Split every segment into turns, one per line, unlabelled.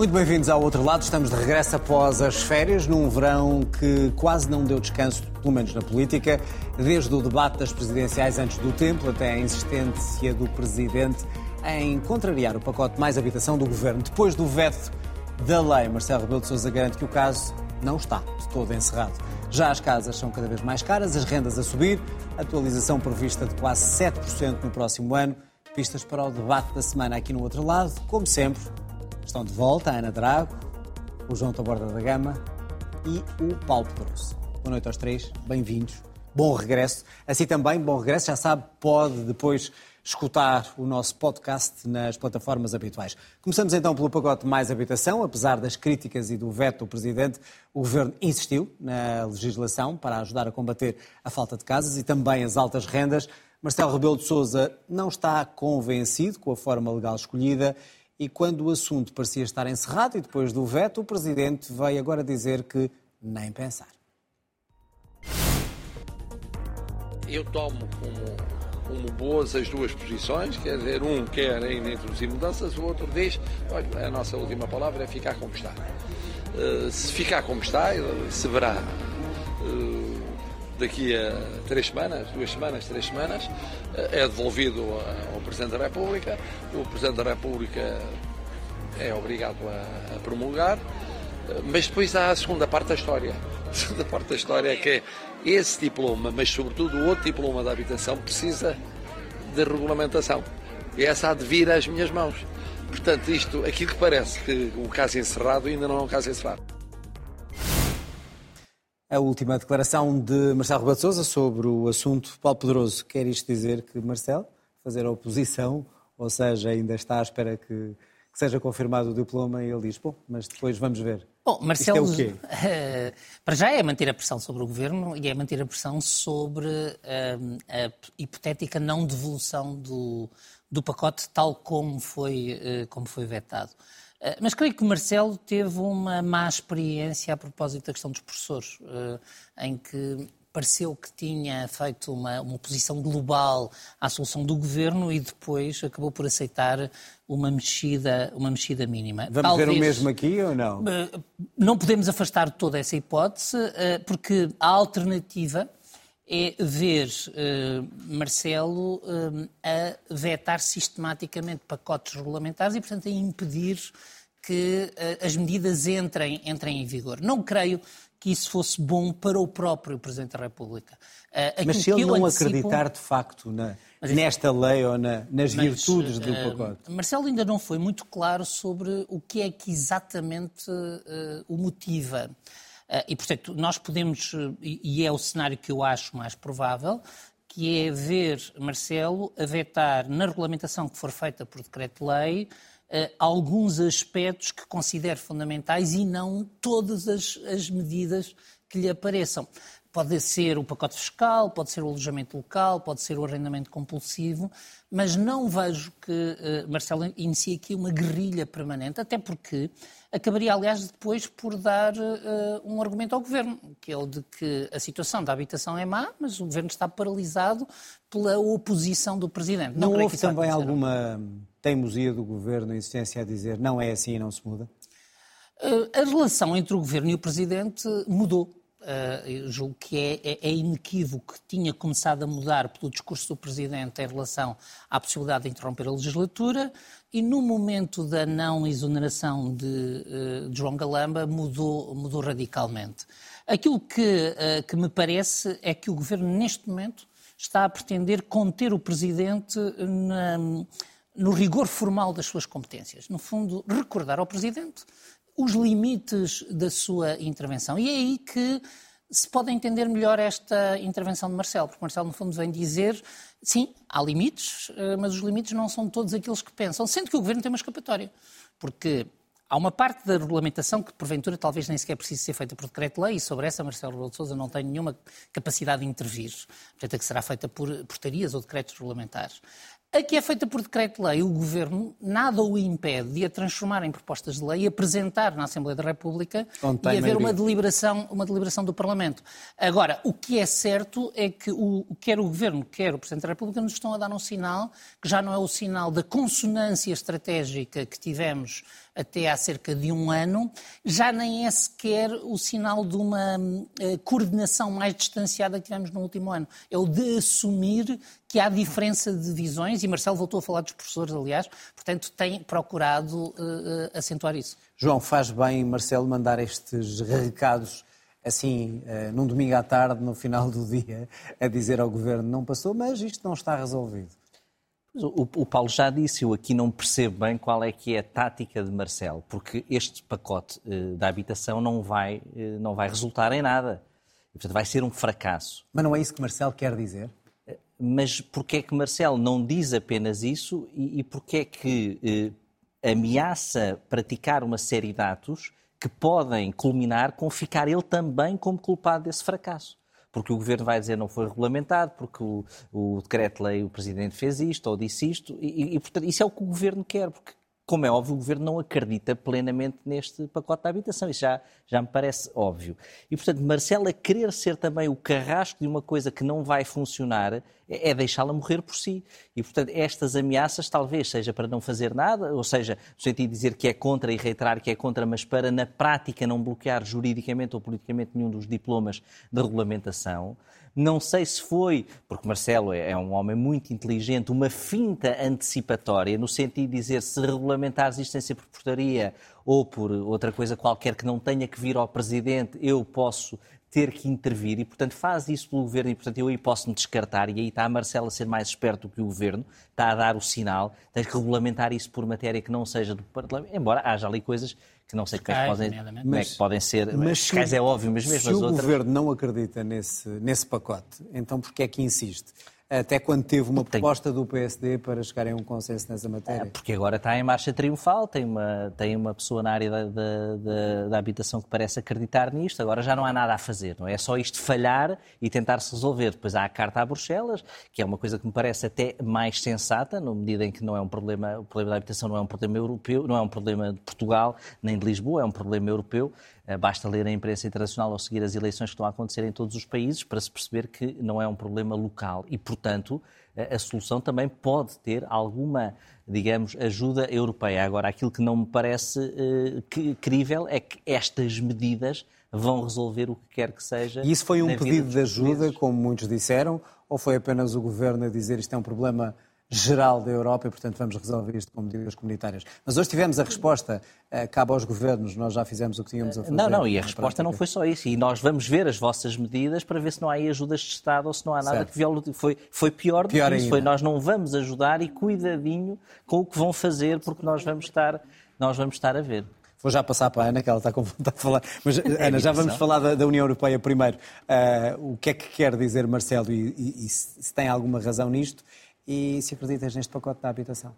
Muito bem-vindos ao outro lado. Estamos de regresso após as férias, num verão que quase não deu descanso, pelo menos na política, desde o debate das presidenciais antes do tempo até a insistência do presidente em contrariar o pacote mais habitação do governo. Depois do veto da lei, Marcelo Rebelo de Sousa garante que o caso não está de todo encerrado. Já as casas são cada vez mais caras, as rendas a subir, atualização prevista de quase 7% no próximo ano. Pistas para o debate da semana aqui no outro lado, como sempre, Estão de volta a Ana Drago, o João Taborda da Gama e o Paulo Pedroso. Boa noite aos três, bem-vindos. Bom regresso. Assim também, bom regresso. Já sabe, pode depois escutar o nosso podcast nas plataformas habituais. Começamos então pelo pacote Mais Habitação. Apesar das críticas e do veto do Presidente, o Governo insistiu na legislação para ajudar a combater a falta de casas e também as altas rendas. Marcelo Rebelo de Sousa não está convencido com a forma legal escolhida e quando o assunto parecia estar encerrado e depois do veto, o Presidente veio agora dizer que nem pensar.
Eu tomo como, como boas as duas posições, quer dizer, um quer ainda introduzir mudanças, o outro diz, olha, a nossa última palavra é ficar como está. Uh, se ficar como está, se verá uh, daqui a três semanas, duas semanas, três semanas, é devolvido ao Presidente da República. O Presidente da República é obrigado a, promulgar, mas depois há a segunda parte da história. A segunda parte da história é que esse diploma, mas sobretudo o outro diploma da habitação, precisa de regulamentação. E essa há de vir às minhas mãos. Portanto, isto, aquilo que parece que o caso encerrado ainda não é um caso encerrado.
A última declaração de Marcelo Rebelo de Sousa sobre o assunto Paulo Pedroso. Quer isto dizer que Marcelo, fazer a oposição, ou seja, ainda está à espera que, que seja confirmado o diploma e ele diz, bom, mas depois vamos ver.
Bom, Marcelo, Isto é o quê? Uh, para já é manter a pressão sobre o governo e é manter a pressão sobre uh, a hipotética não devolução do, do pacote tal como foi, uh, como foi vetado. Eh, mas creio que o Marcelo teve uma má experiência a propósito da questão dos professores, eh, em que pareceu que tinha feito uma, uma posição global à solução do governo e depois acabou por aceitar uma mexida, uma mexida mínima.
Vamos Talvez, ver o mesmo aqui ou não? Eh,
não podemos afastar toda essa hipótese, porque a alternativa é ver uh, Marcelo uh, a vetar sistematicamente pacotes regulamentares e, portanto, a impedir que uh, as medidas entrem, entrem em vigor. Não creio que isso fosse bom para o próprio Presidente da República.
Mas se ele não antecipo... acreditar de facto na, nesta lei ou na, nas mas, virtudes do pacote?
Marcelo ainda não foi muito claro sobre o que é que exatamente o motiva. Ah, e, portanto, nós podemos, e é o cenário que eu acho mais provável, que é ver Marcelo a vetar na regulamentação que for feita por decreto-lei ah, alguns aspectos que considero fundamentais e não todas as, as medidas que lhe apareçam. Pode ser o pacote fiscal, pode ser o alojamento local, pode ser o arrendamento compulsivo, mas não vejo que uh, Marcelo inicie aqui uma guerrilha permanente, até porque acabaria, aliás, depois por dar uh, um argumento ao Governo, que é o de que a situação da habitação é má, mas o Governo está paralisado pela oposição do Presidente.
Não, não houve também alguma teimosia do Governo, insistência a dizer não é assim e não se muda?
Uh, a relação entre o Governo e o Presidente mudou uh, julgo que é, é, é, inequívoco que tinha começado a mudar pelo discurso do Presidente em relação à possibilidade de interromper a legislatura e no momento da não exoneração de, uh, de João Galamba mudou, mudou radicalmente. Aquilo que, uh, que me parece é que o Governo, neste momento, está a pretender conter o Presidente na, no rigor formal das suas competências. No fundo, recordar ao Presidente os limites da sua intervenção. E é aí que se pode entender melhor esta intervenção de Marcelo, porque Marcelo, no fundo, vem dizer sim, há limites, eh, mas os limites não são todos aqueles que pensam, sendo que o governo tem uma escapatória. Porque há uma parte da regulamentação que, porventura, talvez nem sequer precise ser feita por decreto-lei, e sobre essa Marcelo Rebelo de Sousa não tem nenhuma capacidade de intervir. Portanto, é que será feita por portarias ou decretos regulamentares. A que é feita por decreto-lei, o Governo nada o impede de a transformar em propostas de lei e apresentar na Assembleia da República e haver uma deliberação, uma deliberação do Parlamento. Agora, o que é certo é que o, quer o Governo, quer o Presidente da República nos estão a dar um sinal que já não é o sinal da consonância estratégica que tivemos até há cerca de um ano, já nem é sequer o sinal de uma uh, coordenação mais distanciada que tivemos no último ano. É o de assumir que há diferença de visões, e Marcelo voltou a falar dos professores, aliás, portanto tem procurado uh, acentuar isso.
João, faz bem, Marcelo, mandar estes recados assim, uh, num domingo à tarde, no final do dia, a dizer ao Governo não passou, mas isto não está resolvido.
O, o, Paulo já disse, eu aqui não percebo bem qual é que é a tática de Marcelo, porque este pacote uh, da habitação não vai, uh, não vai resultar em nada. E, portanto, vai ser um fracasso.
Mas não é isso que Marcelo quer dizer?
Mas porquê é que Marcelo não diz apenas isso e, e porquê é que ameaça praticar uma série de atos que podem culminar com ficar ele também como culpado desse fracasso? porque o governo vai dizer não foi regulamentado, porque o, o decreto-lei, o presidente fez isto ou disse isto, e, e, portanto, isso é o que o governo quer, porque como é óbvio, o Governo não acredita plenamente neste pacote de habitação. Isso já, já me parece óbvio. E, portanto, Marcela querer ser também o carrasco de uma coisa que não vai funcionar é, é deixá-la morrer por si. E, portanto, estas ameaças talvez seja para não fazer nada, ou seja, no sentido de dizer que é contra e reiterar que é contra, mas para, na prática, não bloquear juridicamente ou politicamente nenhum dos diplomas de regulamentação. Não sei se foi, porque Marcelo é, é um homem muito inteligente, uma finta antecipatória, no sentido de dizer se regulamentar a existência por portaria ou por outra coisa qualquer que não tenha que vir ao Presidente, eu posso ter que intervir. E, portanto, faz isso pelo Governo e, portanto, eu aí posso me descartar. E aí está a Marcela a ser mais esperto do que o Governo, está a dar o sinal, tem que regulamentar isso por matéria que não seja do Parlamento, embora haja ali coisas que não sei como é que podem, como é que podem ser, mas se, é óbvio, mas mesmo
se
as
outras...
Se
o Governo não acredita nesse, nesse pacote, então porquê é que insiste? Até quando teve uma tem... proposta do PSD para chegarem a um consenso nessa matéria? É,
porque agora está em marcha triunfal, tem uma, tem uma pessoa na área da, da, da, da, habitação que parece acreditar nisto, agora já não há nada a fazer, não é? é só isto falhar e tentar-se resolver. Depois há a carta a Bruxelas, que é uma coisa que me parece até mais sensata, na medida em que não é um problema, o problema da habitação não é um problema europeu, não é um problema de Portugal, nem de Lisboa, é um problema europeu. Eh, basta ler a imprensa internacional ou seguir as eleições que estão a acontecer em todos os países para se perceber que não é um problema local e, portanto, a solução também pode ter alguma, digamos, ajuda europeia. Agora, aquilo que não me parece uh, crível é que estas medidas vão resolver o que quer que seja.
E isso foi um pedido de ajuda, como muitos disseram, ou foi apenas o governo a dizer isto é um problema geral da Europa e, portanto, vamos resolver isto com medidas comunitárias. Mas hoje tivemos a resposta, uh, cabe aos governos, nós já fizemos o que tínhamos a fazer.
Não, não, e a resposta prática. não foi só isso. E nós vamos ver as vossas medidas para ver se não há aí ajudas de Estado ou se não há nada certo. que viole. Foi, foi pior do pior que isso. Ainda. Foi nós não vamos ajudar e cuidadinho com o que vão fazer, porque nós vamos estar, nós vamos estar a ver.
Vou já passar para a Ana, que ela está com vontade de falar. Mas, é Ana, já vamos falar da, da União Europeia primeiro. Uh, o que é que quer dizer Marcelo e, e, e se tem alguma razão nisto? E se acreditas neste pacote da habitação?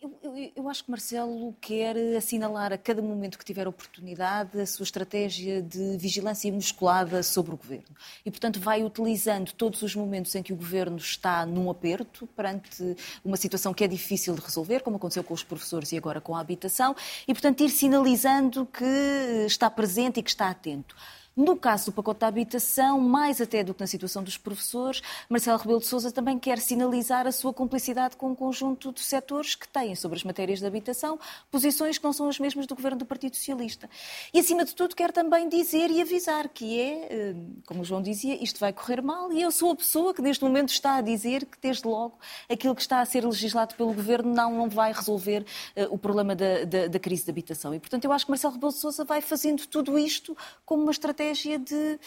Eu, eu, eu, acho que Marcelo quer assinalar a cada momento que tiver oportunidade a sua estratégia de vigilância musculada sobre o governo. E, portanto, vai utilizando todos os momentos em que o governo está num aperto, perante uma situação que é difícil de resolver, como aconteceu com os professores e agora com a habitação, e, portanto, ir sinalizando que está presente e que está atento. No caso do pacote da habitação, mais até do que na situação dos professores, Marcelo Rebelo de Sousa também quer sinalizar a sua cumplicidade com um conjunto de setores que têm sobre as matérias de habitação posições que não são as mesmas do governo do Partido Socialista. E, acima de tudo, quer também dizer e avisar que é, eh, como o João dizia, isto vai correr mal e eu sou a pessoa que neste momento está a dizer que, desde logo, aquilo que está a ser legislado pelo governo não, não vai resolver uh, o problema da, da, da, crise de habitação. E, portanto, eu acho que Marcelo Rebelo de Sousa vai fazendo tudo isto como uma estratégia estratégia de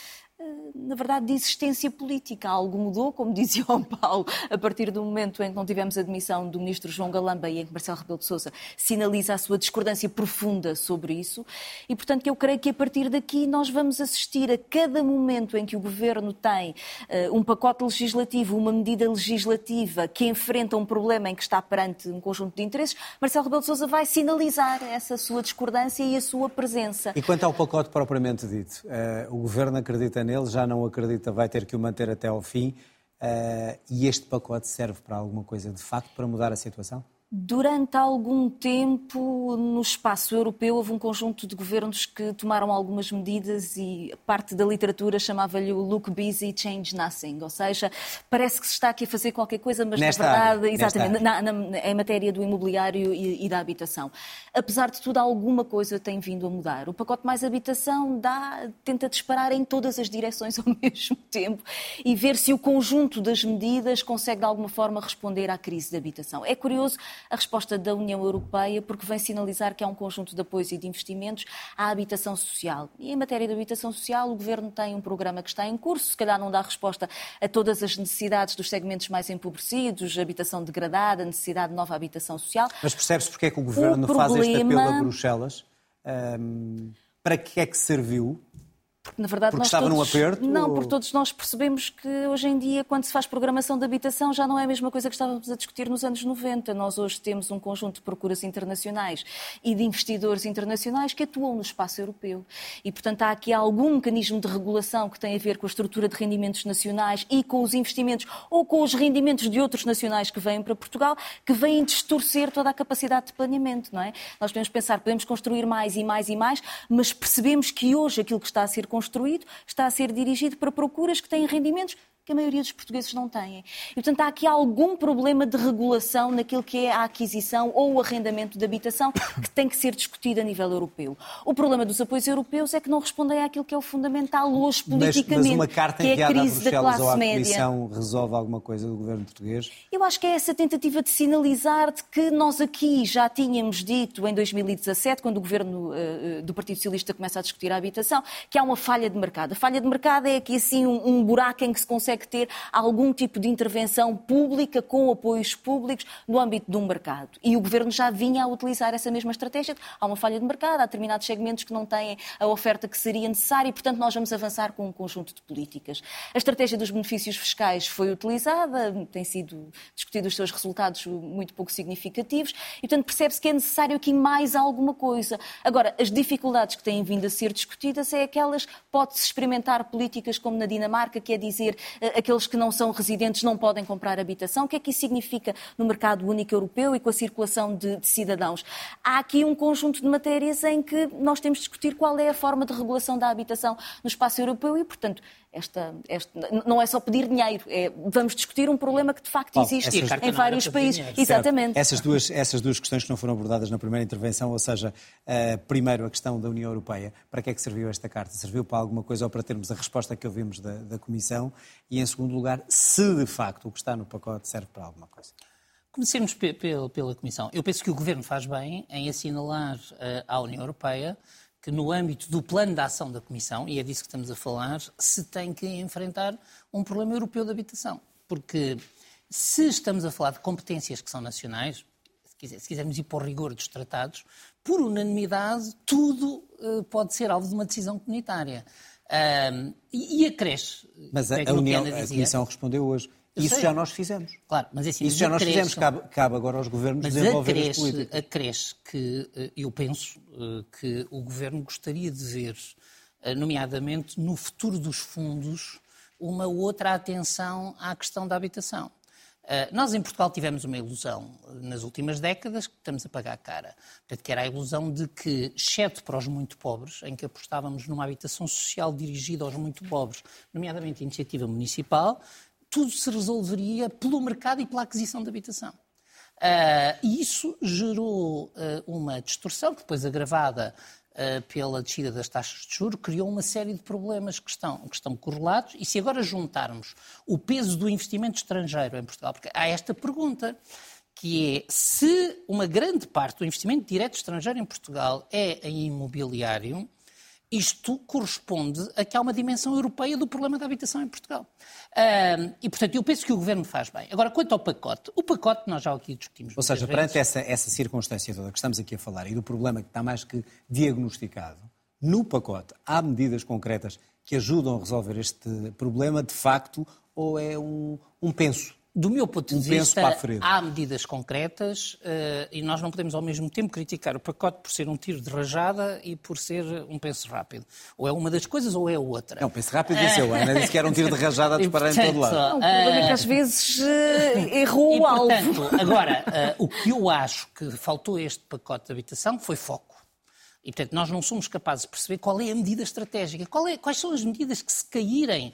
na verdade, de existência política. Algo mudou, como dizia o Paulo, a partir do momento em que não tivemos a admissão do ministro João Galamba e em que Marcelo Rebelo de Sousa sinaliza a sua discordância profunda sobre isso. E, portanto, eu creio que a partir daqui nós vamos assistir a cada momento em que o Governo tem uh, um pacote legislativo, uma medida legislativa que enfrenta um problema em que está perante um conjunto de interesses, Marcelo Rebelo de Sousa vai sinalizar essa sua discordância e a sua presença.
E quanto ao pacote propriamente dito, uh, o Governo acredita nele, já não acredita, vai ter que o manter até ao fim. Uh, e este pacote serve para alguma coisa de facto para mudar a situação?
Durante algum tempo, no espaço europeu, houve um conjunto de governos que tomaram algumas medidas e parte da literatura chamava-lhe o look busy, change nothing. Ou seja, parece que se está aqui a fazer qualquer coisa, mas
nesta
na verdade,
área,
exatamente, na, na, em matéria do imobiliário e, e, da habitação. Apesar de tudo, alguma coisa tem vindo a mudar. O pacote mais habitação dá, tenta disparar em todas as direções ao mesmo tempo e ver se o conjunto das medidas consegue de alguma forma responder à crise da habitação. É curioso a resposta da União Europeia, porque vem sinalizar que há um conjunto de apoios e de investimentos à habitação social. E em matéria de habitação social, o Governo tem um programa que está em curso, se calhar não dá resposta a todas as necessidades dos segmentos mais empobrecidos, habitação degradada, necessidade de nova habitação social.
Mas percebe-se porque é que o Governo o faz este apelo a Bruxelas? Um, para que é que serviu?
Porque, na verdade,
porque
nós
estava
todos,
num aperto?
Não,
ou...
porque todos nós percebemos que hoje em dia, quando se faz programação de habitação, já não é a mesma coisa que estávamos a discutir nos anos 90. Nós hoje temos um conjunto de procuras internacionais e de investidores internacionais que atuam no espaço europeu. E, portanto, há aqui algum mecanismo de regulação que tem a ver com a estrutura de rendimentos nacionais e com os investimentos ou com os rendimentos de outros nacionais que vêm para Portugal, que vêm distorcer toda a capacidade de planeamento, não é? Nós podemos pensar, podemos construir mais e mais e mais, mas percebemos que hoje aquilo que está a ser construído está a ser dirigido para procuras que têm rendimentos que a maioria dos portugueses não têm. E, portanto, há aqui algum problema de regulação naquilo que é a aquisição ou o arrendamento de habitação que tem que ser discutido a nível europeu. O problema dos apoios europeus é que não respondem àquilo que é o fundamental hoje politicamente,
mas, mas uma carta
que é a crise
da
classe média.
Resolve alguma coisa do governo português?
Eu acho que é essa tentativa de sinalizar de que nós aqui já tínhamos dito em 2017, quando o governo uh, do Partido Socialista começa a discutir a habitação, que há uma falha de mercado. A falha de mercado é aqui assim um, um buraco em que se consegue consegue ter algum tipo de intervenção pública com apoios públicos no âmbito de um mercado. E o Governo já vinha a utilizar essa mesma estratégia. Há uma falha de mercado, há determinados segmentos que não têm a oferta que seria necessária e, portanto, nós vamos avançar com um conjunto de políticas. A estratégia dos benefícios fiscais foi utilizada, tem sido discutido os seus resultados muito pouco significativos e, portanto, percebe-se que é necessário aqui mais alguma coisa. Agora, as dificuldades que têm vindo a ser discutidas é aquelas, pode-se experimentar políticas como na Dinamarca, que é dizer aqueles que não são residentes não podem comprar habitação. O que é que isso significa no mercado único europeu e com a circulação de, de cidadãos? Há aqui um conjunto de matérias em que nós temos de discutir qual é a forma de regulação da habitação no espaço europeu e, portanto, esta, esta, não é só pedir dinheiro, é, vamos discutir um problema que de facto existe essas, em vários países. Exatamente.
Essas duas, essas duas questões que não foram abordadas na primeira intervenção, ou seja, uh, primeiro a questão da União Europeia, para que é que serviu esta carta? Serviu para alguma coisa ou para termos a resposta que ouvimos da, da Comissão? E em segundo lugar, se de facto o que está no pacote serve para alguma coisa?
Comecemos pela Comissão. Eu penso que o Governo faz bem em assinalar uh, à União Europeia que no âmbito do plano de ação da Comissão, e é disso que estamos a falar, se tem que enfrentar um problema europeu de habitação. Porque se estamos a falar de competências que são nacionais, se quisermos ir para o rigor dos tratados, por unanimidade, tudo uh, pode ser alvo de uma decisão comunitária. E, e acresce.
Mas a, a, União, a Comissão respondeu hoje. Isso sei. já nós fizemos.
Claro, mas assim,
Isso já nós fizemos, cabe, cabe, agora aos governos mas desenvolver acresce, as políticas.
acresce que eh, eu penso eh, que o governo gostaria de ver, eh, nomeadamente no futuro dos fundos, uma outra atenção à questão da habitação. Nós em Portugal tivemos uma ilusão nas últimas décadas que estamos a pagar cara. Portanto, que era a ilusão de que, exceto para os muito pobres, em que apostávamos numa habitação social dirigida aos muito pobres, nomeadamente iniciativa municipal, tudo se resolveria pelo mercado e pela aquisição de habitação. Uh, e isso gerou uh, uma distorção, depois agravada pela descida das taxas de juros, criou uma série de problemas que estão, que estão correlatos. E se agora juntarmos o peso do investimento estrangeiro em Portugal, porque há esta pergunta, que é se uma grande parte do investimento direto estrangeiro em Portugal é em imobiliário, isto corresponde a que há uma dimensão europeia do problema da habitação em Portugal. Uh, e, portanto, eu penso que o Governo faz bem. Agora, quanto ao pacote, o pacote nós já aqui discutimos.
Ou seja, perante essa, essa circunstância toda que estamos aqui a falar e do problema que está mais que diagnosticado, no pacote há medidas concretas que ajudam a resolver este problema, de facto, ou é um, um penso?
Do meu ponto de
penso
vista, há medidas concretas eh, e nós não podemos ao mesmo tempo criticar o pacote por ser um tiro de rajada e por ser um penso rápido. Ou é uma das coisas ou é outra.
Não, pense rápido disse eu. Ana disse que era um tiro de rajada a
E,
disparar em todo lado.
portanto,
O problema é que às vezes eh, errou
E,
o alvo.
portanto, agora, eh, o que eu acho que faltou a este pacote de habitação foi foco. E, portanto, nós não somos capazes de perceber qual é a medida estratégica, qual é- quais são as medidas que se caírem.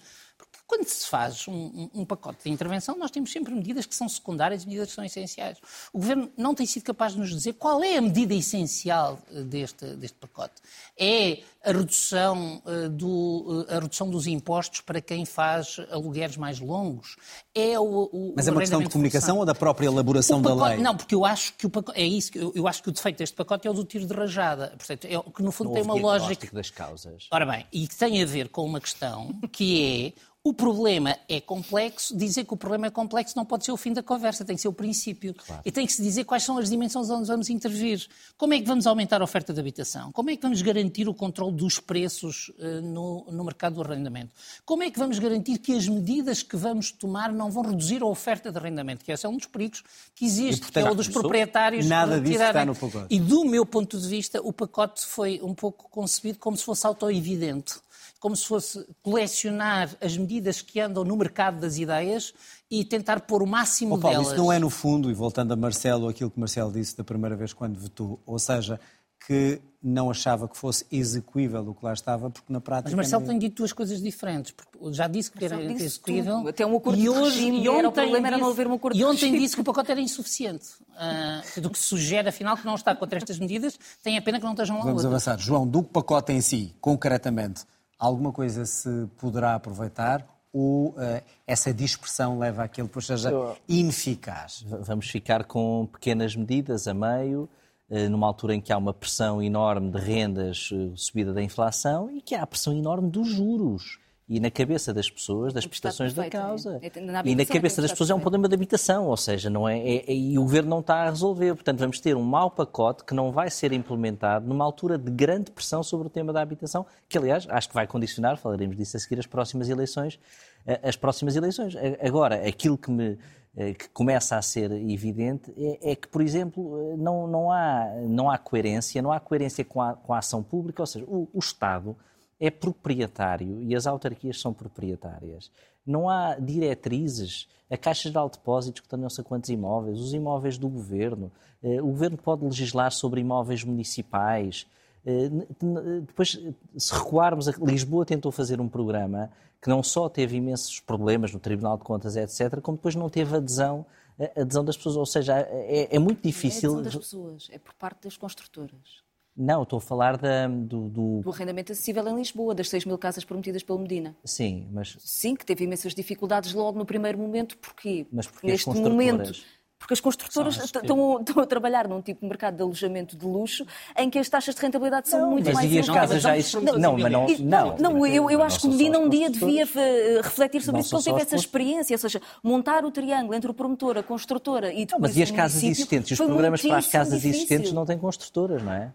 Quando se faz um, um- pacote de intervenção, nós temos sempre medidas que são secundárias e medidas que são essenciais. O Governo não tem sido capaz de nos dizer qual é a medida essencial eh, deste, deste pacote. É a redução, eh, do, eh, a redução dos impostos para quem faz alugueres mais longos? É o, o-
Mas é uma questão de comunicação
forçado?
ou da própria elaboração
O
da
pacote-
lei?
Não, porque eu acho que o pacote, é isso, que eu, eu acho que o defeito deste pacote é o do tiro de rajada. Portanto, é, o que no fundo
Não
tem uma lógica.
das causas.
Ora bem, e que tem a ver com uma questão que é o problema é complexo, dizer que o problema é complexo não pode ser o fim da conversa, tem que ser o princípio. E tem que se dizer quais são as dimensões onde vamos intervir. Como é que vamos aumentar a oferta de habitação? Como é que vamos garantir o controle dos preços eh, no, no mercado do arrendamento? Como é que vamos garantir que as medidas que vamos tomar não vão reduzir a oferta de arrendamento? Que esse é um dos perigos que existe,
E, portanto,
que é o dos proprietários
nada disso está no pacote.
E do meu ponto de vista, o pacote foi um pouco concebido como se fosse autoevidente, como se fosse colecionar as medidas que andam no mercado das ideias e tentar pôr o máximo
Ó, Paulo,
delas.
isso não é no fundo, e voltando a Marcelo, aquilo que Marcelo disse da primeira vez quando votou, ou seja, que não achava que fosse execuível o que lá estava, porque na prática...
Mas Marcelo tem dito duas coisas diferentes. Porque já disse que era
Marcelo disse
execuível.
tudo. Até um acordo
e
de
hoje,
regime
e
era o
ontem
problema, era não
disse-
haver um acordo
E
de
ontem disse que o pacote era insuficiente. Ah, do que sugere, afinal, que não está contra estas medidas. Tem a pena que não estejam lá
Vamos
outras.
avançar. João, do pacote em si, concretamente, alguma coisa se poderá aproveitar ou eh, essa dispersão leva àquilo que seja ineficaz?
Vamos ficar com pequenas medidas a meio, eh, numa altura em que há uma pressão enorme de rendas, eh, subida da inflação, e que há a pressão enorme dos juros. E na cabeça das pessoas, das prestações da
perfeito, é.
causa.
É, na
E na cabeça das pessoas é um problema de habitação, ou seja, não é, é- é- e o governo não está a resolver. Portanto, vamos ter um mau pacote que não vai ser implementado numa altura de grande pressão sobre o tema da habitação, que aliás acho que vai condicionar, falaremos disso a seguir, as próximas eleições. eh, As próximas eleições. Agora, aquilo que me eh, que começa a ser evidente é, é que, por exemplo, eh, não, não, há, não há coerência, não há coerência com a, com a ação pública, ou seja, o, o Estado é proprietário e as autarquias são proprietárias. Não há diretrizes, a Caixa Geral de Depósitos que tem não sei quantos imóveis, os imóveis do governo. Eh, O governo pode legislar sobre imóveis municipais. Eh, Depois, eh, se recuarmos, Lisboa tentou fazer um programa que não só teve imensos problemas no Tribunal de Contas, etc., como depois não teve adesão, a- adesão das pessoas. Ou seja, é, é muito
É a
difícil.
decisão das pessoas, é por parte das construtoras.
Não, estou a falar da, do, do-
Do arrendamento acessível em Lisboa, das 6 mil casas prometidas pelo Medina.
Sim, mas
Sim, que teve imensas dificuldades logo no primeiro momento. Porquê?
Mas
Porque neste momento. Porque as construtoras
as
estão, estão a trabalhar num tipo de mercado de alojamento de luxo em que as taxas de rentabilidade são muito
mas
mais
e as casas já existem? Não, mas não- não.
não, eu, eu
Não
acho que o Medina um dia devia eh, refletir sobre
Não
isso, porque ele teve essa experiência, ou seja, montar o triângulo entre o promotor, a construtora e
Não,
depois
mas e as casas existentes? E os programas para as casas
difícil.
existentes não têm construtoras, não é?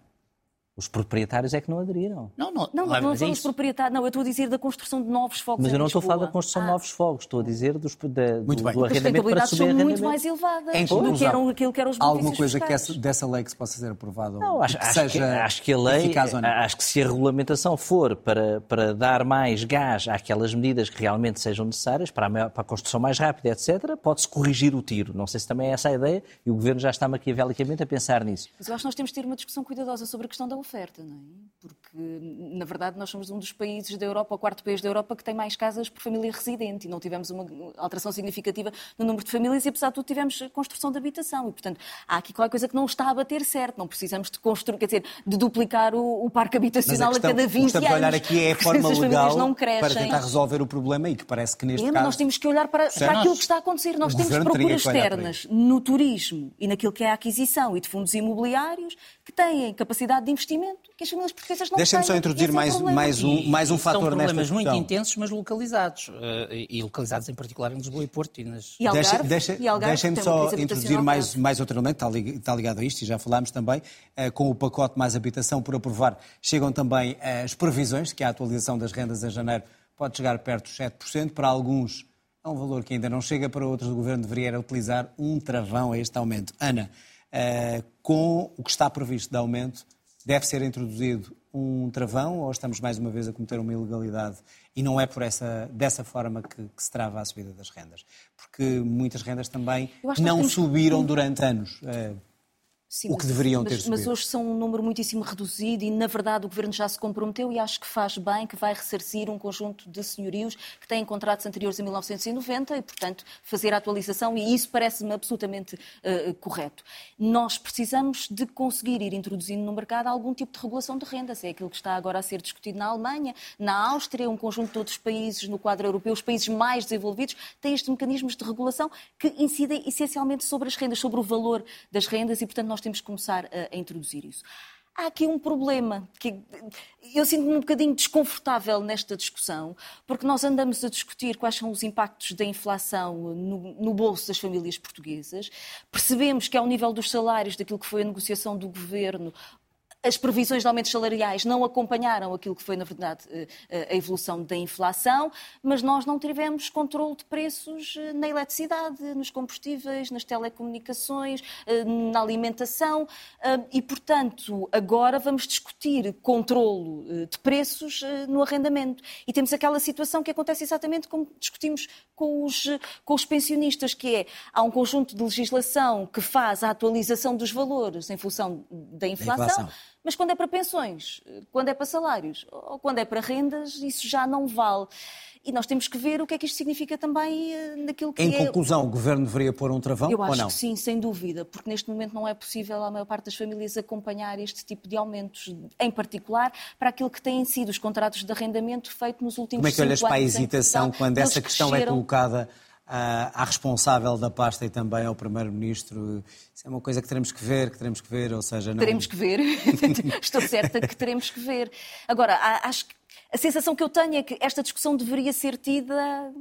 Os proprietários é que não aderiram.
Não, não,
Não,
não, é-
não,
é
somos
isso.
proprietários. Não, eu estou a dizer da construção de novos fogos
Mas eu não estou a falar da construção de
Ah,
novos fogos, estou a dizer dos, da,
Muito
do,
bem.
do arrendamento para subir
são muito mais elevadas
Em
do que eram aquilo que eram os
Alguma
benefícios
coisa que essa- dessa lei que se possa ser aprovada
Não,
ou
acho,
que
acho que,
seja
acho que a lei,
eficaz ou não?
acho que se a regulamentação for para, para dar mais gás àquelas medidas que realmente sejam necessárias, para a, maior- para a construção mais rápida, etc., pode-se corrigir o tiro. Não sei se também é essa a ideia e o Governo já está maquiavelicamente a pensar nisso.
Mas eu acho que nós temos de ter uma discussão cuidadosa sobre a questão da oferta, não é? Porque, na verdade, nós somos um dos países da Europa, o quarto país da Europa, que tem mais casas por família residente e não tivemos uma alteração significativa no número de famílias e, apesar de tudo, tivemos construção de habitação. E, portanto, há aqui qualquer coisa que não está a bater certo. Não precisamos de construir, quer dizer, de duplicar o, o parque habitacional
questão,
a cada 20
o que estamos
anos.
a olhar aqui é a forma legal
não crescem.
para tentar resolver o problema e que parece que neste
É,
caso...
nós temos que olhar para,
Certo.
para aquilo que está a acontecer. Nós temos procuras externas no turismo e naquilo que é a aquisição e de fundos imobiliários que têm capacidade de investimento que as famílias portuguesas não
Deixem-me só introduzir
é o
mais, mais um, mais um
são
fator nesta
problemas muito intensos, mas localizados. eh, e localizados em particular em Lisboa e Porto. E nas...
E Algarve,
Deixa- deixa-
Algarve
Deixem-me só introduzir mais, mais outro elemento, está está ligado a isto, e já falámos também, eh, com o pacote mais habitação por aprovar, chegam também eh, as previsões, que a atualização das rendas em janeiro pode chegar perto dos 7%, para alguns é um valor que ainda não chega para outros do governo, deveria utilizar um travão a este aumento. Ana, uh, com o que está previsto de aumento, deve ser introduzido um travão ou estamos mais uma vez a cometer uma ilegalidade e não é por essa, dessa forma que, que se trava a subida das rendas? Porque muitas rendas também não subiram durante anos. Sim, o que mas, deveriam ter
mas,
subido.
Mas hoje são um número muitíssimo reduzido e, na verdade, o Governo já se comprometeu e acho que faz bem que vai ressarcir um conjunto de senhorios que têm contratos anteriores a 1990 e, portanto, fazer a atualização e isso parece-me absolutamente uh, correto. Nós precisamos de conseguir ir introduzindo no mercado algum tipo de regulação de rendas. É aquilo que está agora a ser discutido na Alemanha, na Áustria, um conjunto de outros países no quadro europeu, os países mais desenvolvidos, têm estes mecanismos de regulação que incidem essencialmente sobre as rendas, sobre o valor das rendas e, portanto, nós nós temos que começar a, a introduzir isso. Há aqui um problema que eu sinto-me um bocadinho desconfortável nesta discussão, porque nós andamos a discutir quais são os impactos da inflação no, no, bolso das famílias portuguesas. Percebemos que, ao nível dos salários, daquilo que foi a negociação do governo, as previsões de aumentos salariais não acompanharam aquilo que foi, na verdade, eh, eh, a evolução da inflação, mas nós não tivemos controle de preços eh, na eletricidade, nos combustíveis, nas telecomunicações, na alimentação e, portanto, agora vamos discutir controlo de preços no arrendamento. E temos aquela situação que acontece exatamente como discutimos com os, com os pensionistas, que é, há um conjunto de legislação que faz a atualização dos valores em função da inflação. Da inflação mas quando é para pensões, quando é para salários ou quando é para rendas, isso já não vale. E nós temos que ver o que é que isto significa também eh, naquilo que
em
é...
Em conclusão, o Governo deveria pôr um travão
Eu
acho ou não?
que sim, sem dúvida, porque neste momento não é possível a maior parte das famílias acompanhar este tipo de aumentos, em particular para aquilo que têm sido os contratos de arrendamento feitos nos últimos
anos. Como é que olhas para a hesitação quando essa questão é colocada à, responsável da pasta e também ao Primeiro-Ministro. Isso é uma coisa que teremos que ver, que teremos que ver, ou seja... Não...
Teremos que ver, estou certa que teremos que ver. Agora, acho que a sensação que eu tenho é que esta discussão deveria ser tida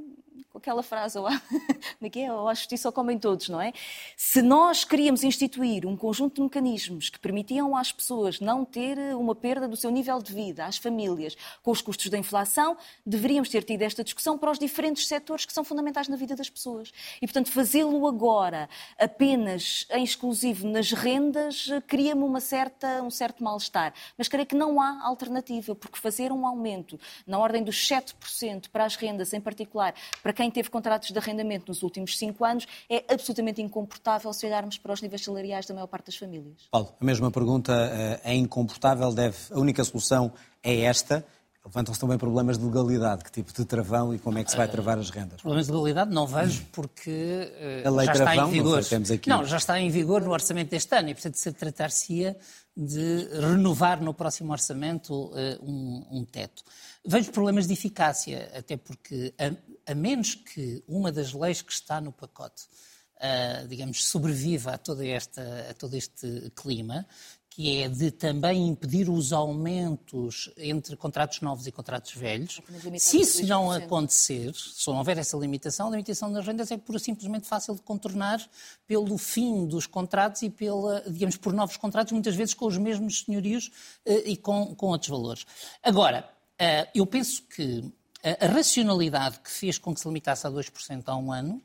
aquela frase, ou, como é que é? a justiça ou comem todos, não é? Se nós queríamos instituir um conjunto de mecanismos que permitiam às pessoas não ter uma perda do seu nível de vida, às famílias, com os custos da inflação, deveríamos ter tido esta discussão para os diferentes setores que são fundamentais na vida das pessoas. E, portanto, fazê-lo agora apenas em exclusivo nas rendas cria-me uma certa, um certo mal-estar. Mas creio que não há alternativa, porque fazer um aumento na ordem dos 7% para as rendas, em particular, para quem quem teve contratos de arrendamento nos últimos cinco anos, é absolutamente incomportável se olharmos para os níveis salariais da maior parte das famílias.
Paulo, a mesma pergunta eh, é incomportável, deve, a única solução é esta. Levantam-se também problemas de legalidade, que tipo de travão e como é que se vai travar as rendas?
Problemas de legalidade não vejo porque uh, a lei já travão, está em vigor. Não, sei, temos aqui... não, já está em vigor no orçamento deste ano e, portanto, se tratar-se-ia de renovar no próximo orçamento uh, um, um, teto. Vejo problemas de eficácia, até porque, a, a, menos que uma das leis que está no pacote, uh, digamos, sobreviva a, toda esta, a todo este clima, que é de também impedir os aumentos entre contratos novos e contratos velhos. Se isso não acontecer, se não houver essa limitação, a limitação das rendas é pura simplesmente fácil de contornar pelo fim dos contratos e pela, digamos, por novos contratos, muitas vezes com os mesmos senhorios eh, e com, com outros valores. Agora, eu penso que a racionalidade que fez com que se limitasse a 2% há um ano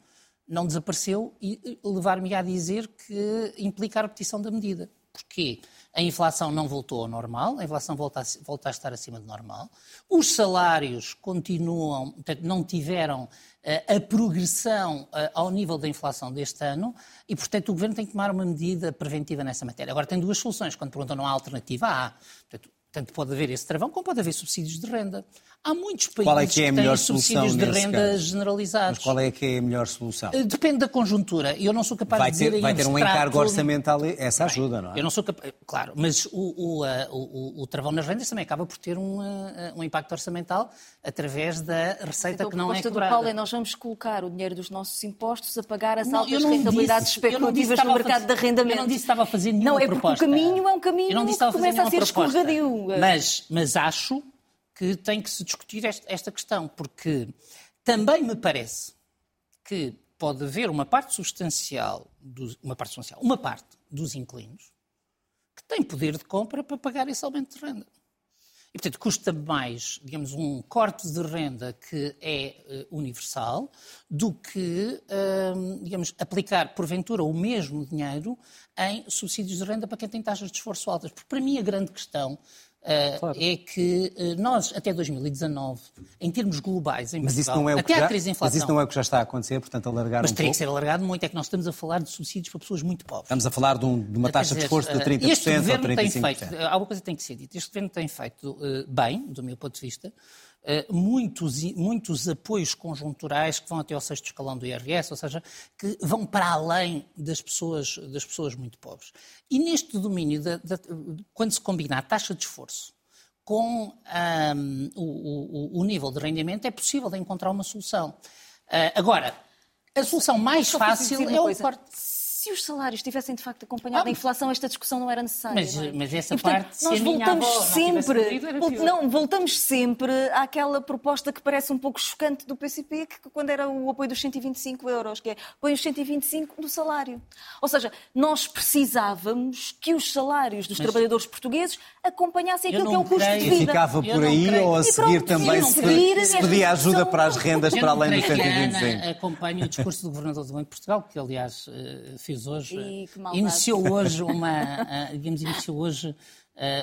não desapareceu e levar-me a dizer que implica a repetição da medida. Porquê? A inflação não voltou ao normal, a inflação volta a, volta a estar acima do normal. Os salários continuam, portanto, não tiveram uh, a progressão uh, ao nível da inflação deste ano e, portanto, o Governo tem que tomar uma medida preventiva nessa matéria. Agora, tem duas soluções. Quando perguntam não há alternativa, há. Portanto, tanto pode haver esse travão como pode haver subsídios de renda. Há muitos países qual é que, é que têm subsídios de renda caso? generalizados.
Mas qual é que é a melhor solução?
Eh, depende da conjuntura. Eu não sou capaz
vai
de dizer...
Ter, vai ter um encargo orçamental, essa ajuda, não é?
Eu não sou capaz... Claro, mas o, o, o, o, travão nas rendas também acaba por ter um, eh, um impacto orçamental através da receita
então,
que não é cobrada.
do Paulo é nós vamos colocar o dinheiro dos nossos impostos a pagar as não, altas rentabilidades disse, especulativas no mercado de arrendamento. Eu
não disse que estava a fazer nenhuma proposta.
Não, é porque o caminho é um caminho eu não disse que começa a ser escorregadio.
Mas, mas acho que tem que se discutir esta questão, porque também me parece que pode haver uma parte substancial, dos, uma parte substancial, uma parte dos inquilinos que tem poder de compra para pagar esse aumento de renda. E, portanto, custa mais, digamos, um corte de renda que é uh, universal do que, uh, digamos, aplicar, porventura, o mesmo dinheiro em subsídios de renda para quem tem taxas de esforço altas. Porque, para mim, a grande questão claro. é que uh, nós, até 2019, em termos globais, em
mas
Portugal,
isso não é
até
já,
a crise inflação...
Mas isso não é o que já está a acontecer, portanto, alargar
mas
um
teria
pouco.
que ser alargado muito, é que nós estamos a falar de subsídios para pessoas muito pobres.
Estamos a falar de, um, de uma taxa
dizer,
de esforço de 30%
este
ou
governo
35%.
Tem feito, alguma coisa tem que ser dita. Este governo tem feito bem, do meu ponto de vista, muitos, muitos apoios conjunturais que vão até ao sexto escalão do IRS, ou seja, que vão para além das pessoas, das pessoas muito pobres. E neste domínio, da, da, quando se combina a taxa de esforço com um, o, o, o, nível de rendimento, é possível encontrar uma solução. Uh, agora, a solução mais fácil é o corte
se os salários tivessem de facto acompanhado ah, a inflação, esta discussão não era necessária.
Mas,
é?
mas essa
e, portanto,
parte,
nós
se
voltamos
avó
sempre,
não,
não, voltamos sempre àquela proposta que parece um pouco chocante do PCP, que quando era o apoio dos 125 euros, que é põe os 125 do salário. Ou seja, nós precisávamos que os salários dos mas, trabalhadores portugueses acompanhassem aquilo que é o custo
creio.
de vida.
E ficava por aí ou a seguir também se, se pedia ajuda para as rendas para além dos 125?
acompanho o discurso do Governador do Banco de Portugal, que aliás fez fez hoje, iniciou hoje uma, digamos, iniciou hoje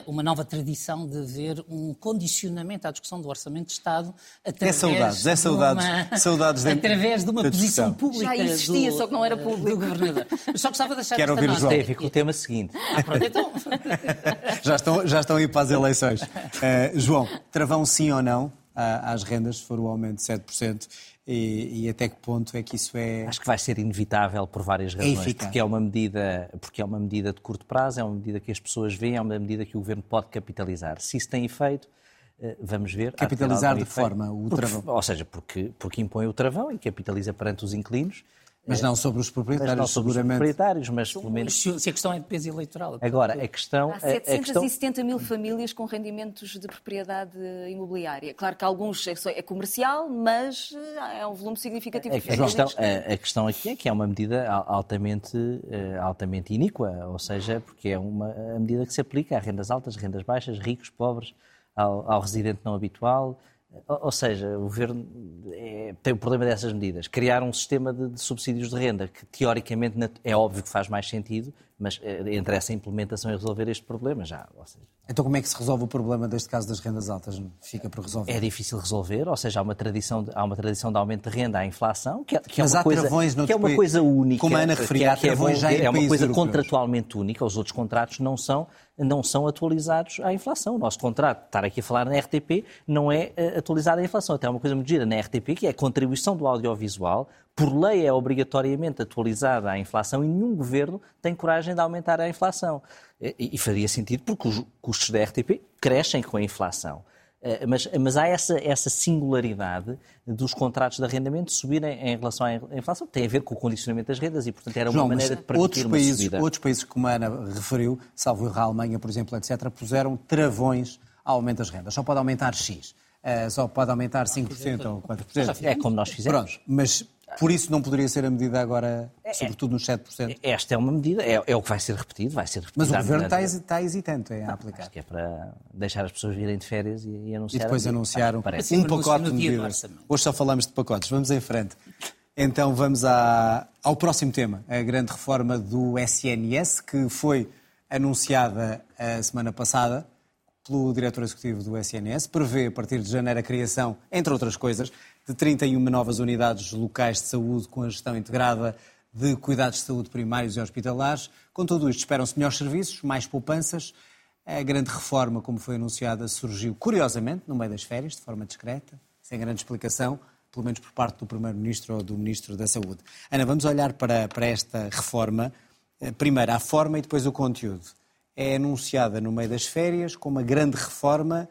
uma nova tradição de ver um condicionamento à discussão do Orçamento de Estado através,
é saudades, é saudades,
de uma,
saudades
através de uma posição pública
Já existia,
do,
só que não era público.
do governador. Mas só gostava de deixar
Quero ouvir o João.
Tem a ver com o tema seguinte.
Ah, pronto, então...
já, estão, já estão aí para as eleições. Uh, João, travão sim ou não às rendas, se for o aumento de 7%, e, e, até que ponto é que isso é.
Acho que vai ser inevitável por várias razões. É porque é uma medida, porque é uma medida de curto prazo, é uma medida que as pessoas veem, é uma medida que o governo pode capitalizar. Se isso tem efeito, eh, vamos ver.
Capitalizar de forma o
porque,
travão.
Ou seja, porque, porque impõe o travão e capitaliza perante os inquilinos.
Mas não sobre os proprietários, mas não sobre
seguramente. os proprietários, mas pelo menos...
Se a questão é de peso eleitoral.
Agora, a questão...
Há 770
questão...
mil famílias com rendimentos de propriedade imobiliária. Claro que alguns é, é comercial, mas eh, é um volume significativo.
A, a, questão, a, a questão aqui é que é uma medida altamente, eh, altamente iníqua, ou seja, porque é uma a medida que se aplica a rendas altas, rendas baixas, ricos, pobres, ao, ao residente não habitual, ou seja, o governo é, tem o problema dessas medidas. Criar um sistema de, de, subsídios de renda que, teoricamente, é óbvio que faz mais sentido, mas é, entre essa implementação e resolver este problema já. Seja,
então, como é que se resolve o problema deste caso das rendas altas? Fica por resolver?
É difícil resolver, ou seja, há uma tradição de, há uma tradição de aumento de renda à inflação, que é, que é uma, coisa,
que
é uma coisa única.
Como a Ana referia,
que é,
é, já
é uma coisa contratualmente única, os outros contratos não são não são atualizados à inflação. O nosso contrato, estar aqui a falar na RTP, não é eh, atualizado à inflação. Até há uma coisa muito gira na RTP, que é a contribuição do audiovisual, por lei é obrigatoriamente atualizada à inflação e nenhum governo tem coragem de aumentar a inflação. E, e faria sentido porque os custos da RTP crescem com a inflação. Eh, mas, mas, há essa, essa, singularidade dos contratos de arrendamento subirem em relação à inflação, tem a ver com o condicionamento das rendas e, portanto, era uma
João,
maneira de permitir
outros
uma
países,
subida.
Outros países, como a Ana referiu, salvo a Alemanha, por exemplo, etc., puseram travões ao aumento das rendas. Só pode aumentar X. Uh, só pode aumentar 5% ou 4%.
É como nós fizemos.
Pronto, mas por isso não poderia ser a medida agora, é, sobretudo nos 7%?
Esta é uma medida, é, é, o que vai ser repetido, vai ser repetido.
Mas o Governo está, está hesitante em aplicar.
Acho que é para deixar as pessoas virem de férias e, e anunciar.
E depois anunciar um, um pacote de medidas. Hoje só falamos de pacotes, vamos em frente. Então vamos à, ao próximo tema, a grande reforma do SNS, que foi anunciada a semana passada pelo diretor executivo do SNS, prevê a partir de janeiro a criação, entre outras coisas, de 31 novas unidades locais de saúde com a gestão integrada de cuidados de saúde primários e hospitalares. Com tudo isto, esperam-se melhores serviços, mais poupanças. A grande reforma, como foi anunciada, surgiu curiosamente no meio das férias, de forma discreta, sem grande explicação, pelo menos por parte do Primeiro-Ministro ou do Ministro da Saúde. Ana, vamos olhar para, para esta reforma. Eh, primeiro, a forma e depois o conteúdo. É anunciada no meio das férias como uma grande reforma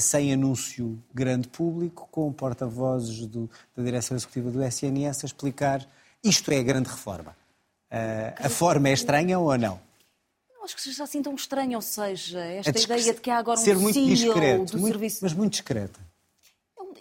sem anúncio grande público, com porta-vozes da direção executiva do SNS a explicar isto é a grande reforma. Uh, a forma é estranha ou não?
Não acho que seja assim tão estranha, ou seja, esta ideia de que há agora
ser
um
muito
CEO
discreto,
do
muito,
serviço...
Mas muito discreta.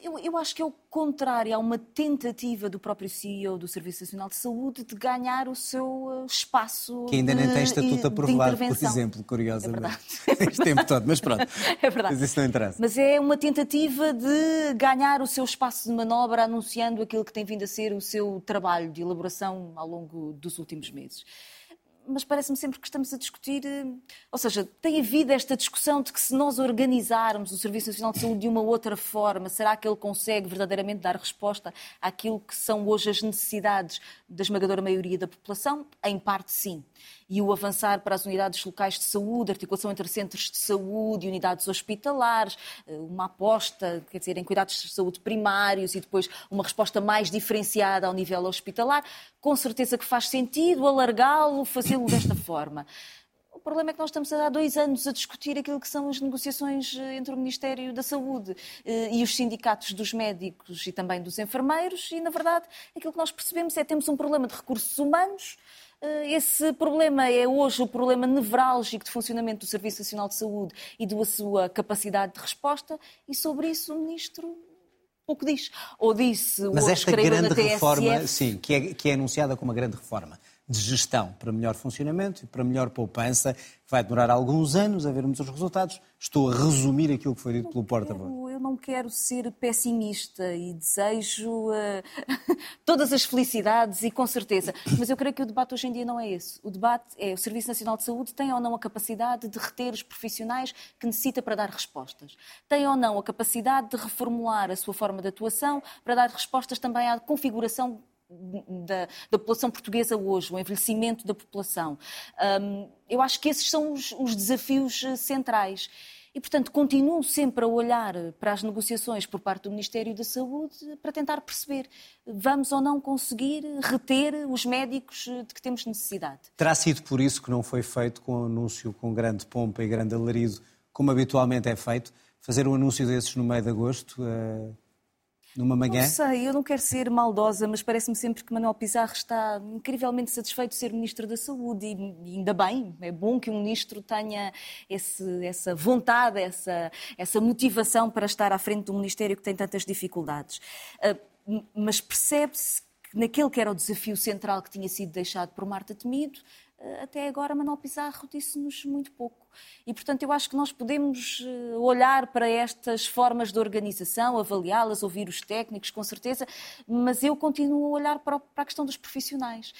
Eu, Eu, acho que é o contrário, há uma tentativa do próprio CEO do Serviço Nacional de Saúde de ganhar o seu espaço.
Que ainda
de,
nem tem estatuto aprovado, por exemplo, curiosamente. É este tempo todo, mas pronto.
É verdade.
Mas isso não interessa.
Mas é uma tentativa de ganhar o seu espaço de manobra anunciando aquilo que tem vindo a ser o seu trabalho de elaboração ao longo dos últimos meses mas parece-me sempre que estamos a discutir, eh, ou seja, tem havido esta discussão de que se nós organizarmos o Serviço Nacional de Saúde de uma outra forma, será que ele consegue verdadeiramente dar resposta àquilo que são hoje as necessidades da esmagadora maioria da população? Em parte, sim e o avançar para as unidades locais de saúde, articulação entre centros de saúde e unidades hospitalares, eh, uma aposta, quer dizer, em cuidados de saúde primários e depois uma resposta mais diferenciada ao nível hospitalar, com certeza que faz sentido alargá-lo, fazê-lo desta forma. O problema é que nós estamos há dois anos a discutir aquilo que são as negociações eh, entre o Ministério da Saúde eh, e os sindicatos dos médicos e também dos enfermeiros, e, na verdade, aquilo que nós percebemos é que temos um problema de recursos humanos eh, esse problema é hoje o problema nevrálgico de funcionamento do Serviço Nacional de Saúde e da sua capacidade de resposta, e sobre isso o Ministro pouco diz. Ou disse,
Mas esta grande
na TSF...
reforma, sim, que é, que é anunciada como uma grande reforma de gestão para melhor funcionamento e para melhor poupança, vai demorar alguns anos a vermos os resultados. Estou a resumir aquilo que foi dito pelo porta-voz.
Eu não quero ser pessimista e desejo uh, todas as felicidades e com certeza, mas eu creio que o debate hoje em dia não é esse. O debate é o Serviço Nacional de Saúde tem ou não a capacidade de reter os profissionais que necessita para dar respostas. Tem ou não a capacidade de reformular a sua forma de atuação para dar respostas também à configuração da, da, população portuguesa hoje, o envelhecimento da população. Um, eu acho que esses são os, os desafios eh, centrais. E, portanto, continuo sempre a olhar para as negociações por parte do Ministério da Saúde para tentar perceber vamos ou não conseguir reter os médicos eh, de que temos necessidade.
Terá sido por isso que não foi feito com o anúncio com grande pompa e grande alarido, como habitualmente é feito, fazer um anúncio desses no meio de agosto? Uh numa manhã?
Não sei, eu não quero ser maldosa, mas parece-me sempre que Manuel Pizarro está incrivelmente satisfeito de ser Ministro da Saúde e ainda bem, é bom que um Ministro tenha esse, essa vontade, essa, essa motivação para estar à frente de um Ministério que tem tantas dificuldades. Uh, mas percebe-se que naquele que era o desafio central que tinha sido deixado por Marta Temido, uh, até agora Manuel Pizarro disse-nos muito pouco. E, portanto, eu acho que nós podemos eh, olhar para estas formas de organização, avaliá-las, ouvir os técnicos, com certeza, mas eu continuo a olhar para a questão dos profissionais.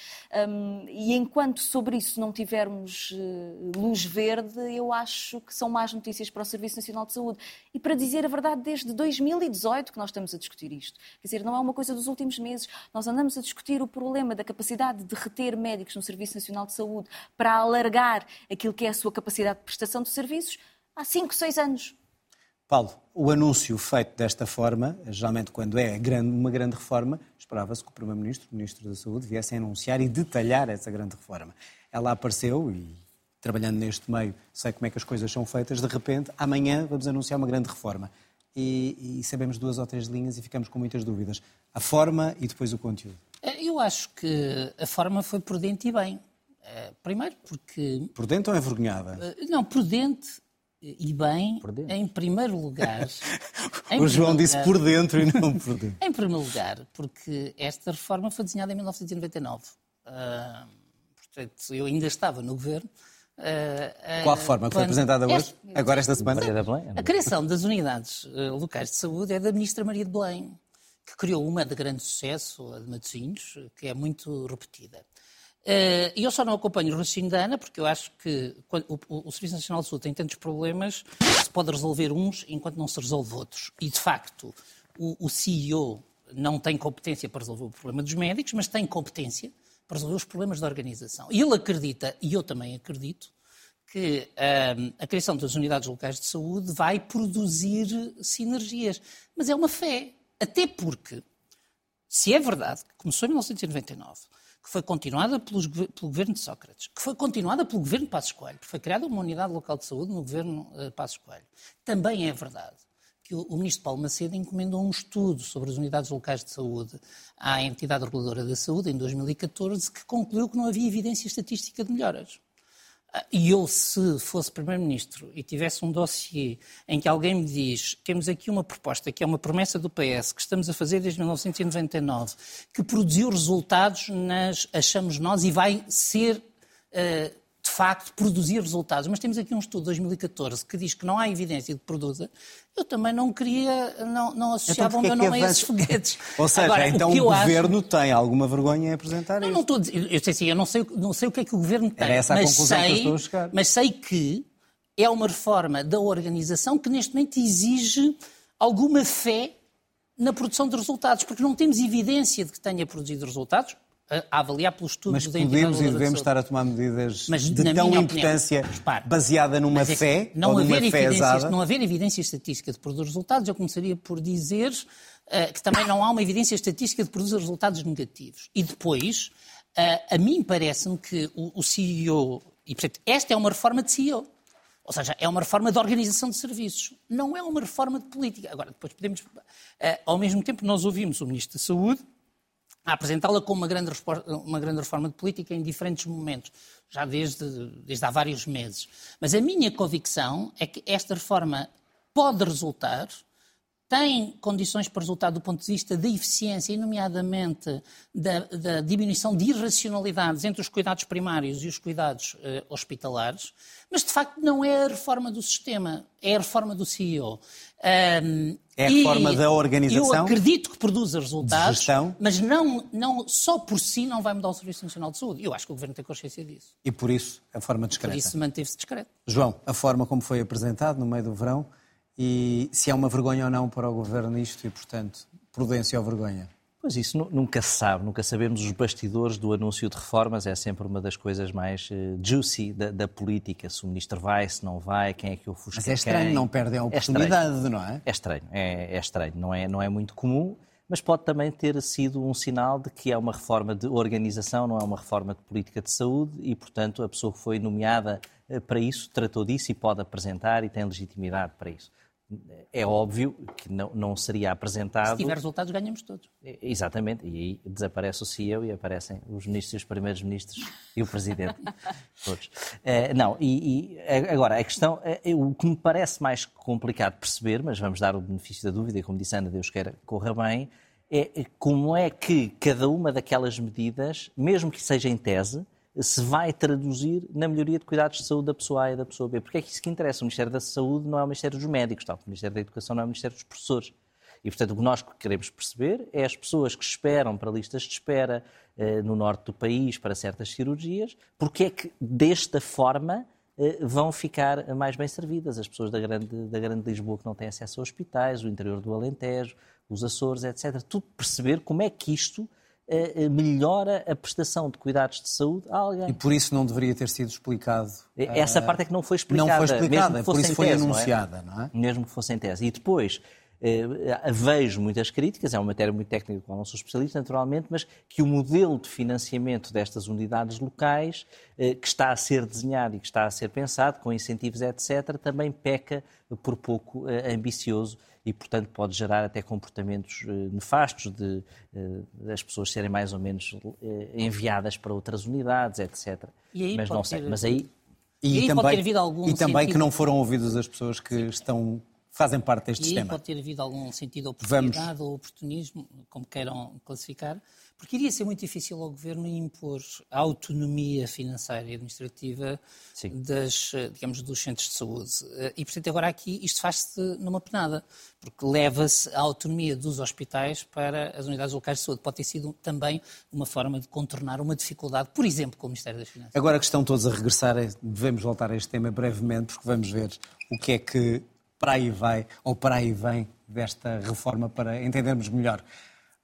Um, e enquanto sobre isso não tivermos uh, luz verde, eu acho que são más notícias para o Serviço Nacional de Saúde. E, para dizer a verdade, desde 2018 que nós estamos a discutir isto. Quer dizer, não é uma coisa dos últimos meses. Nós andamos a discutir o problema da capacidade de reter médicos no Serviço Nacional de Saúde para alargar aquilo que é a sua capacidade prestação de serviços há 5, 6 anos.
Paulo, o anúncio feito desta forma, geralmente quando é uma grande reforma, esperava-se que o Primeiro-Ministro, o Ministro da Saúde, viessem anunciar e detalhar essa grande reforma. Ela apareceu e, trabalhando neste meio, sei como é que as coisas são feitas, de repente, amanhã vamos anunciar uma grande reforma. E, e sabemos duas ou três linhas e ficamos com muitas dúvidas. A forma e depois o conteúdo.
Eu acho que a forma foi prudente e bem. Eh, primeiro porque...
Prudente ou envergonhada?
Uh, não, prudente e bem, em primeiro lugar...
em o João disse lugar, por dentro e não por dentro.
em primeiro lugar, porque esta reforma foi desenhada em 1999. Uh, eh, portanto, eu ainda estava no governo.
Uh, Qual reforma que foi apresentada hoje? Este, agora esta semana?
A criação das unidades locais de saúde é da ministra Maria de Belém, que criou uma de grande sucesso, a de Matosinhos, que é muito repetida. Eh, e eu só não acompanho o raciocínio da Ana, porque eu acho que o, Serviço Nacional de Saúde tem tantos problemas se pode resolver uns enquanto não se resolve outros. E, de facto, o, CEO não tem competência para resolver o problema dos médicos, mas tem competência para resolver os problemas da organização. E ele acredita, e eu também acredito, que um, a criação das unidades locais de saúde vai produzir sinergias. Mas é uma fé. Até porque, se é verdade que começou em 1999 que foi continuada pelos, pelo governo de Sócrates, que foi continuada pelo governo de Passos Coelho, que foi criada uma unidade local de saúde no governo uh, Passos Coelho. Também é verdade que o, o ministro Paulo Macedo encomendou um estudo sobre as unidades locais de saúde à entidade reguladora da saúde em 2014, que concluiu que não havia evidência estatística de melhoras. E eu, se fosse Primeiro-Ministro e tivesse um dossiê em que alguém me diz temos aqui uma proposta, que é uma promessa do PS, que estamos a fazer desde 1999, que produziu resultados nas, achamos nós, e vai ser uh, de facto, produzir resultados. Mas temos aqui um estudo de 2014 que diz que não há evidência de que produza. Eu também não queria, não, não associava
então,
o meu
é
nome a esses foguetes.
Ou seja,
Agora,
então o, o governo acho... tem alguma vergonha em apresentar
não,
isso?
Não estou eu sei sim, eu não sei, não sei o que é que o governo tem.
Era essa a
mas
conclusão
sei,
que eu estou a chegar.
Mas sei que é uma reforma da organização que neste momento exige alguma fé na produção de resultados, porque não temos evidência de que tenha produzido resultados a avaliar pelo estudo
Mas podemos e devemos estar a tomar medidas
mas,
de tão importância
opinião,
baseada numa é fé
não
ou
haver
numa fé exata?
Não haver evidência estatística de produzir resultados, eu começaria por dizer uh, que também não há uma evidência estatística de produzir resultados negativos. E depois, uh, a mim parece-me que o, o CEO, e portanto, esta é uma reforma de CEO, ou seja, é uma reforma de organização de serviços, não é uma reforma de política. Agora, depois podemos. Uh, ao mesmo tempo, nós ouvimos o Ministro da Saúde a apresentá-la como uma grande, uma grande reforma de política em diferentes momentos, já desde, desde há vários meses. Mas a minha convicção é que esta reforma pode resultar, tem condições para resultar do ponto de vista da eficiência, e nomeadamente da, da diminuição de irracionalidades entre os cuidados primários e os cuidados eh, hospitalares, mas de facto não é a reforma do sistema, é a reforma do CEO.
Um, é a reforma da organização?
Eu acredito que produza resultados, mas não, não, só por si não vai mudar o Serviço Nacional de Saúde. Eu acho que o Governo tem consciência disso.
E por isso a forma discreta?
Por isso manteve-se discreto.
João, a forma como foi apresentado no meio do verão e se é uma vergonha ou não para o Governo isto e, portanto, prudência ou vergonha?
Pois isso nunca se sabe, nunca sabemos. Os bastidores do anúncio de reformas, é sempre uma das coisas mais uh, juicy da, da, política, se o ministro vai, se não vai, quem é que o ofusca
Mas é estranho,
quem.
não perdem a oportunidade,
é
não é?
É estranho, é, é, estranho, não é, não é muito comum, mas pode também ter sido um sinal de que é uma reforma de organização, não é uma reforma de política de saúde e, portanto, a pessoa que foi nomeada eh, para isso tratou disso e pode apresentar e tem legitimidade para isso é óbvio que não, não seria apresentado. Se
tiver resultados, ganhamos todos.
Exatamente, e aí desaparece o CEO e aparecem os ministros e os primeiros ministros e o presidente. todos. Uh, não, e, e, agora, a questão, uh, o que me parece mais complicado perceber, mas vamos dar o benefício da dúvida, e como disse Ana, Deus queira corra bem, é como é que cada uma daquelas medidas, mesmo que seja em tese, se vai traduzir na melhoria de cuidados de saúde da pessoa A e da pessoa B. Porque é que isso que interessa. O Ministério da Saúde não é o Ministério dos Médicos, tal. o Ministério da Educação não é o Ministério dos Professores. E, portanto, o que nós queremos perceber é as pessoas que esperam para listas de espera eh, no norte do país para certas cirurgias, porque é que, desta forma, eh, vão ficar mais bem servidas. As pessoas da grande, da grande Lisboa que não têm acesso a hospitais, o interior do Alentejo, os Açores, etc. Tudo perceber como é que isto melhora a prestação de cuidados de saúde a alguém.
E por isso não deveria ter sido explicado.
Essa parte é que não foi explicada.
Não foi explicada,
por
isso foi
tese,
anunciada,
não
é? não é?
Mesmo que fosse em tese. E depois, eh, vejo muitas críticas, é uma matéria muito técnica, com não sou especialista, naturalmente, mas que o modelo de financiamento destas unidades locais, que está a ser desenhado e que está a ser pensado, com incentivos, etc., também peca por pouco ambicioso e, portanto, pode gerar até comportamentos eh, nefastos de, eh, as pessoas serem mais ou menos eh, enviadas para outras unidades, etc. Mas não sei. Ter... Mas aí.
E, e aí também, e
também que não foram ouvidas as pessoas que estão fazem parte deste
e
sistema.
E pode ter havido algum sentido de oportunidade Vamos. ou oportunismo, como queiram classificar, porque iria ser muito difícil ao Governo impor a autonomia financeira e administrativa das, digamos, dos centros de saúde. E, portanto, agora aqui isto faz-se numa penada, porque leva-se a autonomia dos hospitais para as unidades locais de saúde. Pode ter sido também uma forma de contornar uma dificuldade, por exemplo, com o Ministério das Finanças.
Agora que estão todos a regressar, devemos voltar a este tema brevemente, porque vamos ver o que é que para aí vai, ou para aí vem, desta reforma, para entendermos melhor.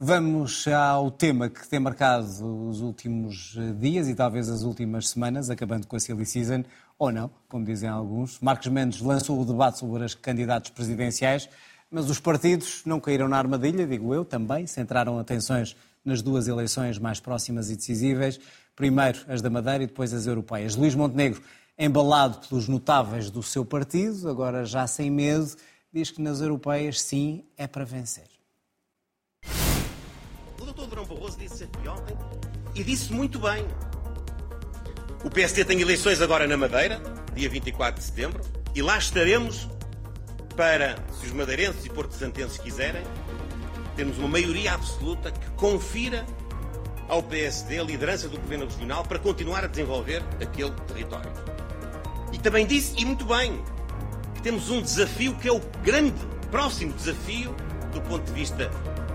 Vamos ao tema que tem marcado os últimos eh, dias e talvez as últimas semanas, acabando com a Silly Season, ou não, como dizem alguns. Marcos Mendes lançou o debate sobre os candidatos presidenciais, mas os partidos não caíram na armadilha, digo eu, também, centraram atenções nas duas eleições mais próximas e decisíveis. Primeiro as da Madeira e depois as europeias. Luís Montenegro, embalado pelos notáveis do seu partido, agora já sem medo, diz que nas europeias sim é para vencer.
Durão Barroso disse ontem, e disse muito bem, O PSD tem eleições agora na Madeira, dia 24 de setembro, e lá estaremos para, se os madeirenses e porto-santenses quiserem, termos uma maioria absoluta que confira ao PSD a liderança do Governo Regional para continuar a desenvolver aquele território. E também disse, e muito bem, que temos um desafio que é o grande, próximo desafio do ponto de vista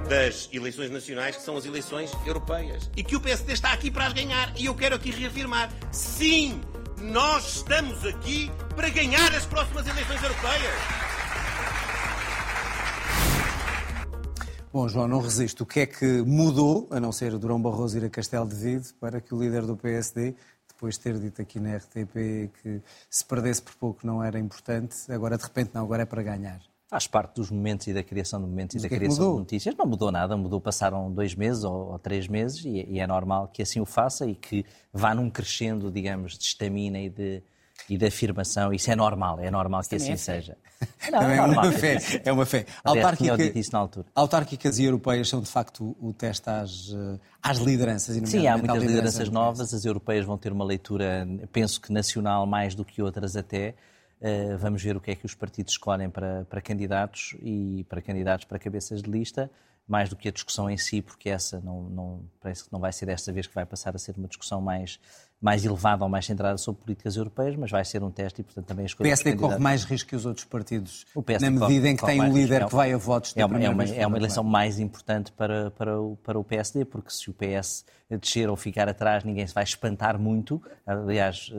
das eleições nacionais, que são as eleições europeias. E que o PSD está aqui para as ganhar. E eu quero aqui reafirmar: sim, nós estamos aqui para ganhar as próximas eleições europeias.
Bom, João, não resisto. O que é que mudou, a não ser Durão Barroso ir a Castelo de Vide, para que o líder do PSD, depois de ter dito aqui na RTP que se perdesse por pouco não era importante, agora de repente não, agora é para ganhar?
Faz parte dos momentos e da criação de momentos
Mas
e da
é
criação de notícias. Não mudou nada, mudou, passaram dois meses ou, ou três meses e, e é normal que assim o faça e que vá num crescendo, digamos, de estamina e de, e de afirmação. Isso é normal, é normal que
também
assim
é
seja. Não,
Também é
normal
uma
que
fé.
assim.
É uma fé.
Dito isso na altura.
autárquicas e europeias são de facto o teste às, eh, às lideranças.
Sim, há muitas
liderança
lideranças novas, as europeias vão ter uma leitura, penso que nacional mais do que outras até. Uh, vamos ver o que é que os partidos escolhem para, para candidatos e para candidatos para cabeças de lista, mais do que a discussão em si, porque essa não, não- parece que não vai ser desta vez que vai passar a ser uma discussão mais, mais elevada ou mais centrada sobre políticas europeias, mas vai ser um teste e, portanto, também a
O
escolha dos
PSD corre mais risco que os outros partidos,
o
na medida em que tem um
mais risco.
líder
É
que vai a votos
é uma, é, uma, é uma eleição mais importante para, para, o, para o PSD, porque se o PS descer ou ficar atrás, ninguém se vai espantar muito. Aliás,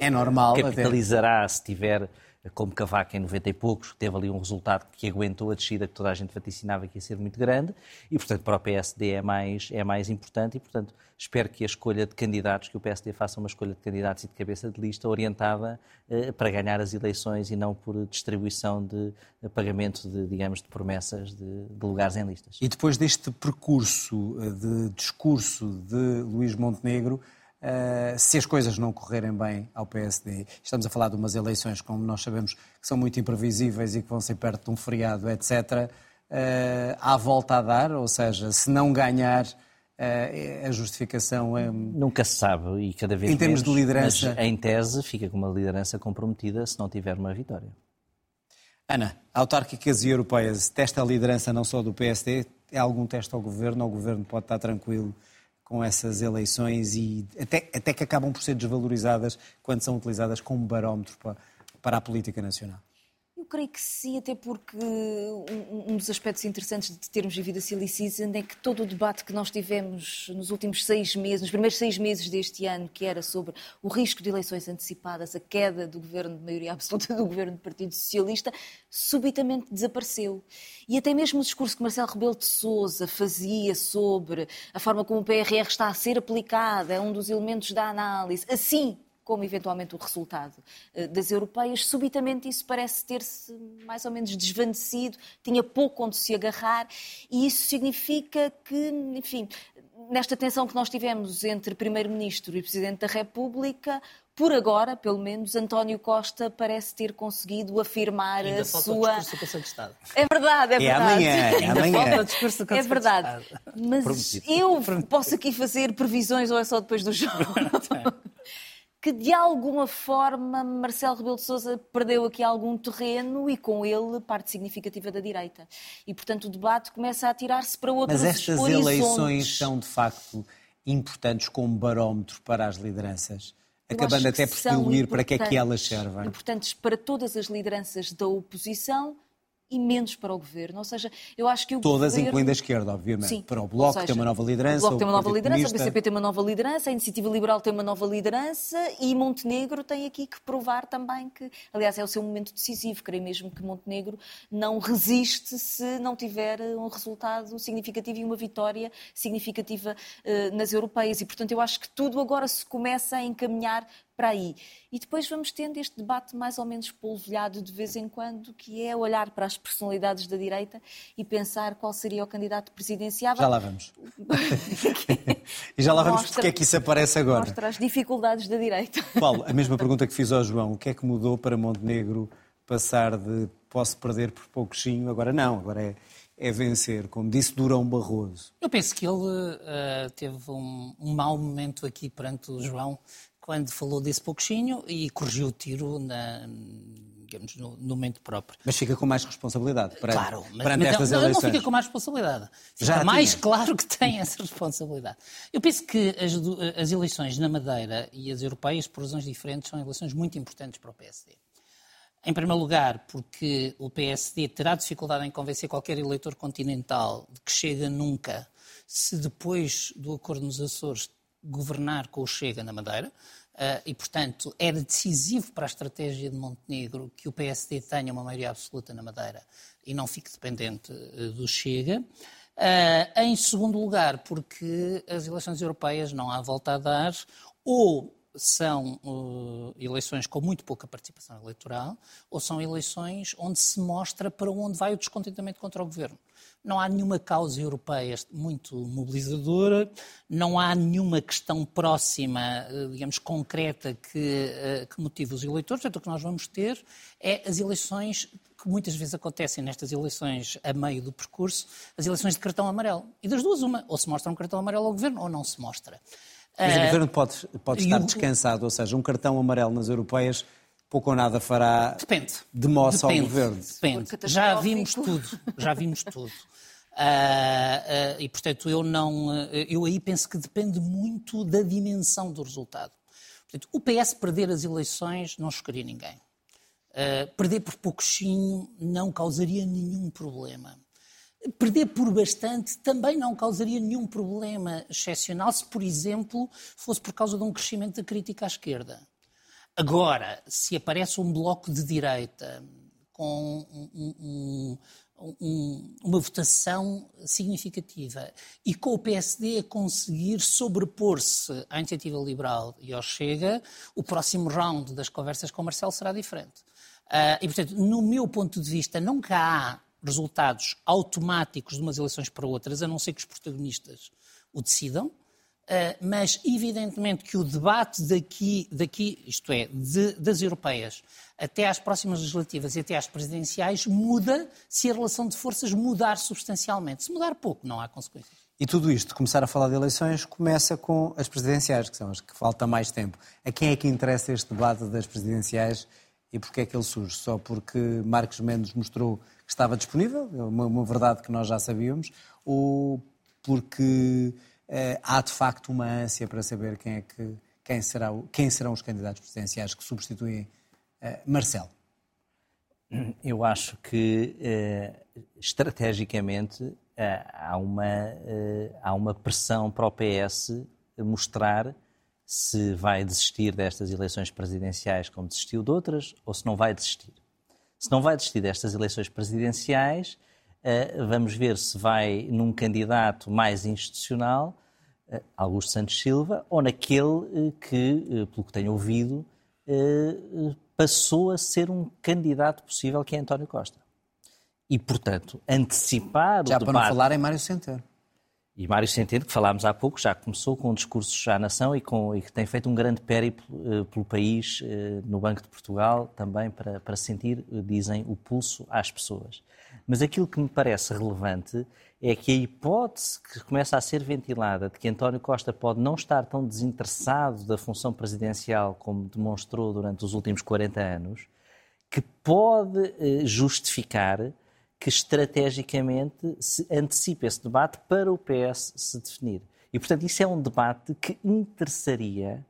É normal, até.
capitalizará se tiver, como Cavaco em 90 e poucos, teve ali um resultado que aguentou a descida que toda a gente vaticinava que ia ser muito grande, e portanto para o PSD é mais, é mais importante, e portanto espero que a escolha de candidatos, que o PSD faça uma escolha de candidatos e de cabeça de lista orientada eh, para ganhar as eleições e não por distribuição de, de pagamento de, digamos, de promessas de, de lugares em listas.
E depois deste percurso eh, de discurso de Luís Montenegro, eh, se as coisas não correrem bem ao PSD, estamos a falar de umas eleições, como nós sabemos, que são muito imprevisíveis e que vão ser perto de um feriado, etc., eh, há volta a dar, ou seja, se não ganhar, eh, a justificação é.
Nunca se sabe e cada vez
Em termos
menos,
de liderança-
mas em tese fica com uma liderança comprometida se não tiver uma vitória.
Ana, autárquicas e europeias, testa a liderança não só do PSD, é algum teste ao governo, ou o governo pode estar tranquilo com essas eleições e até, até que acabam por ser desvalorizadas quando são utilizadas como barómetro para, para a política nacional.
Eu creio que sim, até porque um, dos aspectos interessantes de termos vivido a Silly Season é que todo o debate que nós tivemos nos últimos seis meses, nos primeiros seis meses deste ano, que era sobre o risco de eleições antecipadas, a queda do governo de maioria absoluta do governo do Partido Socialista, subitamente desapareceu. E até mesmo o discurso que Marcelo Rebelo de Sousa fazia sobre a forma como o PRR está a ser aplicado, é um dos elementos da análise, assim como eventualmente o resultado eh, das europeias, subitamente isso parece ter-se mais ou menos desvanecido, tinha pouco onde se agarrar, e isso significa que, enfim, nesta tensão que nós tivemos entre Primeiro-Ministro e Presidente da República, por agora, pelo menos, António Costa parece ter conseguido afirmar
Ainda
a
falta o
sua.
discurso do de Estado.
É verdade, é
É
verdade.
amanhã, é
Ainda
amanhã.
falta o discurso do
É
de
verdade.
Estado.
Mas
Prometido.
eu posso aqui fazer previsões ou é só depois do jogo? que de alguma forma Marcelo Rebelo de Sousa perdeu aqui algum terreno e com ele parte significativa da direita. E portanto o debate começa a tirar-se para outros
Mas estas
horizontes.
eleições são de facto importantes como barómetro para as lideranças, acabando até por diluir para que é que elas servem.
Importantes para todas as lideranças da oposição e menos para o governo. Ou seja, eu acho que o
Todas,
governo...
incluindo a esquerda, obviamente.
Sim.
Para o Bloco
seja,
tem uma nova liderança,
O Bloco tem uma nova liderança, o. PCP tem uma nova liderança, a Iniciativa Liberal tem uma nova liderança e Montenegro tem aqui que provar também que, aliás, é o seu momento decisivo. Creio mesmo que Montenegro não resiste se não tiver um resultado significativo e uma vitória significativa eh, nas europeias. E, portanto, eu acho que tudo agora se começa a encaminhar para aí. E depois vamos tendo este debate mais ou menos polvilhado de vez em quando, que é olhar para as personalidades da direita e pensar qual seria o candidato presidenciável.
Já lá vamos. e já lá vamos
Mostra-
porque é que isso aparece agora.
Mostra as dificuldades da direita.
Paulo, a mesma pergunta que fiz ao João. O que é que mudou para Montenegro passar de posso perder por pouquinho, agora não, agora é, é vencer, como disse Durão Barroso.
Eu penso que ele eh, teve um, um mau momento aqui perante o João, quando falou desse pouquinho e corrigiu o tiro na, digamos, no, no, momento próprio.
Mas fica com mais responsabilidade para,
claro, mas,
perante
mas
estas
não,
eleições.
não fica com mais responsabilidade. Fica Já mais tinha. claro que tem essa responsabilidade. Eu penso que as, as eleições na Madeira e as europeias, por razões diferentes, são eleições muito importantes para o PSD. Em primeiro lugar, porque o PSD terá dificuldade em convencer qualquer eleitor continental de que chega nunca, se depois do acordo nos Açores governar com o Chega na Madeira. Uh, e, portanto, era decisivo para a estratégia de Montenegro que o PSD tenha uma maioria absoluta na Madeira e não fique dependente uh, do Chega. Uh, em segundo lugar, porque as eleições europeias não há volta a dar, ou são eleições com muito pouca participação eleitoral, ou são eleições onde se mostra para onde vai o descontentamento contra o governo. Não há nenhuma causa europeia muito mobilizadora, não há nenhuma questão próxima, eh, digamos, concreta que, eh, que motive os eleitores. Portanto, o que nós vamos ter é as eleições que muitas vezes acontecem nestas eleições a meio do percurso, as eleições de cartão amarelo. E das duas, uma, ou se mostra um cartão amarelo ao governo ou não se mostra.
Mas o governo pode, pode estar descansado, ou seja, um cartão amarelo nas europeias pouco ou nada fará
Depende.
de moça Depende. ao governo.
Depende. Já vimos tudo. Já vimos tudo. Uh, uh, e, portanto, eu não. Uh, eu aí penso que depende muito da dimensão do resultado. Portanto, o PS perder as eleições não chocaria ninguém. perder por pouquinho não causaria nenhum problema. Perder por bastante também não causaria nenhum problema excepcional se, por exemplo, fosse por causa de um crescimento da crítica à esquerda. Agora, se aparece um bloco de direita com um, um, um, uma votação significativa e com o PSD a conseguir sobrepor-se à iniciativa liberal e ao Chega, o próximo round das conversas com Marcelo será diferente. Uh, e, portanto, no meu ponto de vista, nunca há resultados automáticos de umas eleições para outras, a não ser que os protagonistas o decidam. Uh, mas evidentemente que o debate daqui, daqui isto é, de, das europeias até às próximas legislativas e até às presidenciais, muda se a relação de forças mudar substancialmente. Se mudar pouco, não há consequências.
E tudo isto, começar a falar de eleições, começa com as presidenciais, que são as que falta mais tempo. A quem é que interessa este debate das presidenciais e porquê é que ele surge? Só porque Marcos Mendes mostrou que estava disponível, é uma, uma verdade que nós já sabíamos, ou porque eh, há de facto uma ânsia para saber quem, é que, quem, será, quem serão os candidatos presidenciais que substituem eh, Marcelo?
Eu acho que eh, estrategicamente há, uma, há uma pressão para o PS mostrar se vai desistir destas eleições presidenciais como desistiu de outras ou se não vai desistir. Se não vai desistir destas eleições presidenciais, eh, vamos ver se vai num candidato mais institucional, eh, Augusto Santos Silva, ou naquele eh, que, pelo que tenho ouvido, passou a ser um candidato possível, que é António Costa. E, portanto, antecipar
já
o debate...
Já para não falar em Mário Centeno.
E Mário Centeno, que falámos há pouco, já começou com um discurso à nação e, com, e que tem feito um grande périplo uh, pelo país, uh, no Banco de Portugal, também para, para sentir, uh, dizem, o pulso às pessoas. Mas aquilo que me parece relevante é que a hipótese que começa a ser ventilada de que António Costa pode não estar tão desinteressado da função presidencial como demonstrou durante os últimos 40 anos, que pode justificar que estrategicamente se antecipe esse debate para o PS se definir. E, portanto, isso é um debate que interessaria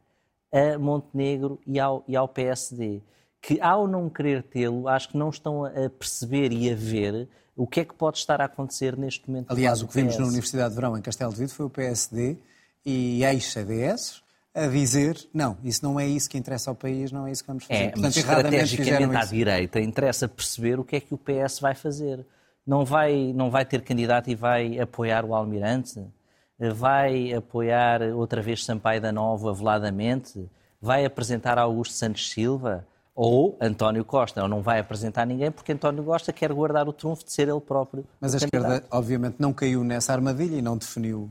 a Montenegro e ao, e ao PSD, que ao não querer tê-lo, acho que não estão a perceber e a ver o que é que pode estar a acontecer neste momento.
Aliás, o que vimos na Universidade de Verão, em Castelo de Vido, foi o PSD e ex-CDS a dizer não, isso não é isso que interessa ao país, não é isso que vamos fazer.
É, Portanto, mas estrategicamente à direita interessa perceber o que é que o PS vai fazer. Não vai, não vai ter candidato e vai apoiar o Almirante? Vai apoiar outra vez Sampaio da Nova veladamente? Vai apresentar Augusto Santos Silva? Ou António Costa, ou não vai apresentar ninguém porque António Costa quer guardar o trunfo de ser ele próprio.
Mas a candidato. esquerda, obviamente, não caiu nessa armadilha e não definiu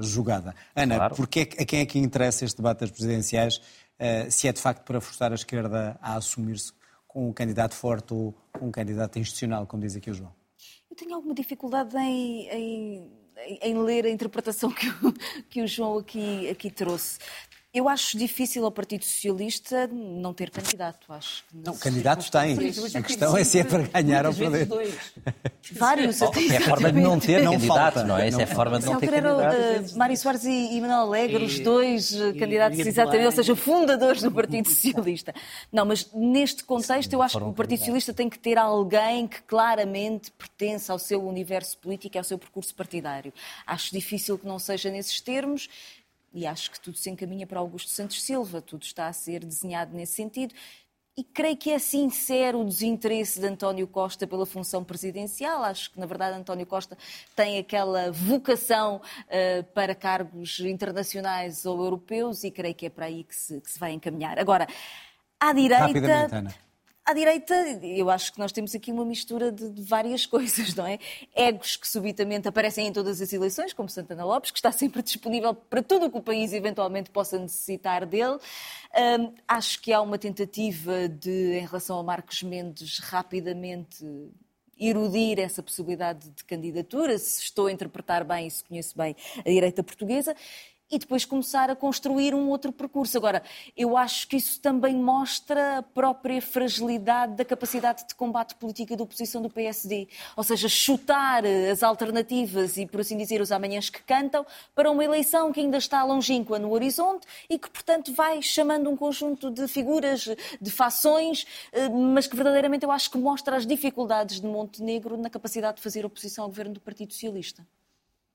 jogada. Ana, claro. porque é, a quem é que interessa este debate das presidenciais, uh, se é de facto para forçar a esquerda a assumir-se com um candidato forte ou um candidato institucional, como diz aqui o João?
Eu tenho alguma dificuldade em, em, em ler a interpretação que o, que o João aqui, aqui trouxe. Eu acho difícil ao Partido Socialista não ter candidato. Acho
não, não candidatos tem. A questão é se é para ganhar ou perder.
Vários.
Oh, é a forma de não ter não candidato, não é? Essa é a forma de não ter
candidato. Mário Soares e Manuel Alegre, os dois eh, candidatos exatamente, ou seja, fundadores do Partido Socialista. Não, mas neste contexto eu acho que o Partido Socialista tem que ter alguém que claramente pertence ao seu universo político e ao seu percurso partidário. Acho difícil que não seja nesses termos e acho que tudo se encaminha para Augusto Santos Silva, tudo está a ser desenhado nesse sentido. E creio que é sincero o desinteresse de António Costa pela função presidencial. Acho que, na verdade, António Costa tem aquela vocação uh, para cargos internacionais ou europeus e creio que é para aí que se, que se vai encaminhar. Agora, à direita. À direita, eu acho que nós temos aqui uma mistura de, de, várias coisas, não é? Egos que subitamente aparecem em todas as eleições, como Santana Lopes, que está sempre disponível para tudo o que o país eventualmente possa necessitar dele. Um, acho que há uma tentativa de, em relação a Marcos Mendes, rapidamente erudir essa possibilidade de candidatura, se estou a interpretar bem e se conheço bem a direita portuguesa e depois começar a construir um outro percurso. Agora, eu acho que isso também mostra a própria fragilidade da capacidade de combate política da oposição do PSD. Ou seja, chutar as alternativas e, por assim dizer, os amanhãs que cantam para uma eleição que ainda está longínqua no horizonte e que, portanto, vai chamando um conjunto de figuras, de fações, eh, mas que verdadeiramente eu acho que mostra as dificuldades de Montenegro na capacidade de fazer oposição ao governo do Partido Socialista.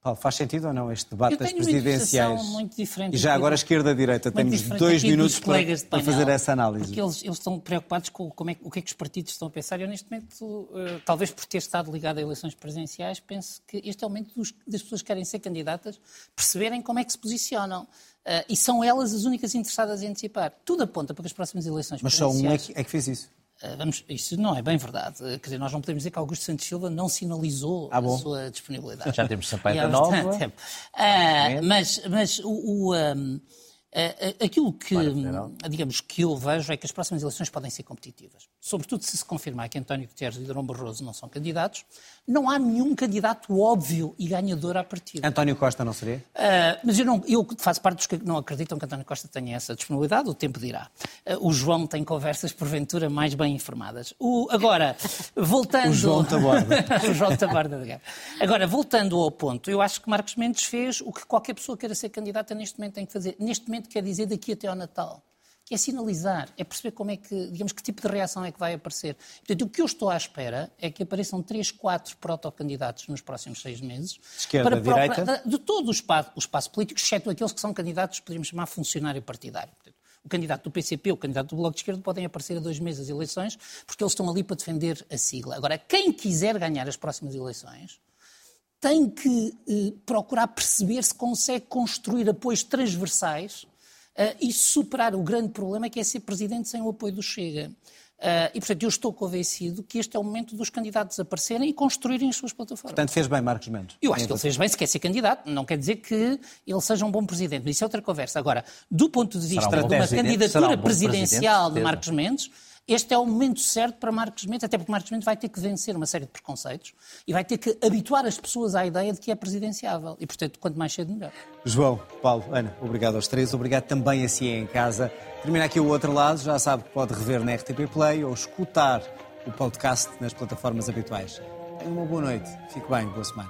Paulo, faz sentido ou não este debate
das
presidenciais?
Muito diferente
e já agora esquerda-direita, temos dois minutos para, painel, para, fazer essa análise.
Porque eles, eles estão preocupados com como é, o que é que os partidos estão a pensar. Eu, neste momento, uh, talvez por ter estado ligado a eleições presidenciais, penso que este é o momento dos, das pessoas que querem ser candidatas perceberem como é que se posicionam. Uh, e são elas as únicas interessadas em antecipar. Tudo aponta para que as próximas eleições
Mas
presidenciais...
Mas só um é que, é que fez isso.
Eh, vamos, isso não é bem verdade. Eh, quer dizer, nós não podemos dizer que Augusto Santos Silva não sinalizou
ah,
a sua disponibilidade.
Já temos Sampaio da Nova.
Uh, mas mas o, o um, uh, aquilo que, digamos, que eu vejo é que as próximas eleições podem ser competitivas. Sobretudo se se confirmar que António Guterres e Durão Barroso não são candidatos, não há nenhum candidato óbvio e ganhador à partida.
António Costa não seria?
Uh, mas eu, não, eu faço parte dos que não acreditam que António Costa tenha essa disponibilidade, o tempo dirá. Uh, o João tem conversas, porventura, mais bem informadas. O, agora, voltando... o
João Taborda.
o João Taborda. Agora, voltando ao ponto, eu acho que Marcos Mendes fez o que qualquer pessoa queira ser candidata neste momento tem que fazer. Neste momento quer dizer daqui até ao Natal que é sinalizar, é perceber como é que, digamos, que tipo de reação é que vai aparecer. Portanto, o que eu estou à espera é que apareçam três, quatro protocandidatos nos próximos seis meses.
Esquerda, para, direita?
Para, de todo o espaço, o espaço político, exceto aqueles que são candidatos, poderíamos chamar funcionário partidário. Portanto, o candidato do PCP, o candidato do Bloco de Esquerda podem aparecer a dois meses das eleições, porque eles estão ali para defender a sigla. Agora, quem quiser ganhar as próximas eleições tem que eh, procurar perceber se consegue construir apoios transversais e superar o grande problema que é ser presidente sem o apoio do Chega. Uh, e, portanto, eu estou convencido que este é o momento dos candidatos aparecerem e construírem as suas plataformas.
Portanto, fez bem Marcos Mendes.
Eu acho que ele fez bem se quer ser candidato. Não quer dizer que ele seja um bom presidente, mas isso é outra conversa. Agora, do ponto de vista um de uma candidatura um presidencial de Marcos Mendes, este é o momento certo para Marcos Mendes, até porque Marcos Mendes vai ter que vencer uma série de preconceitos e vai ter que habituar as pessoas à ideia de que é presidenciável. E, portanto, quanto mais cedo, melhor.
João, Paulo, Ana, obrigado aos três. Obrigado também a si em casa. Termina aqui o outro lado. Já sabe que pode rever na RTP Play ou escutar o podcast nas plataformas habituais. Tenha uma boa noite. Fique bem. Boa semana.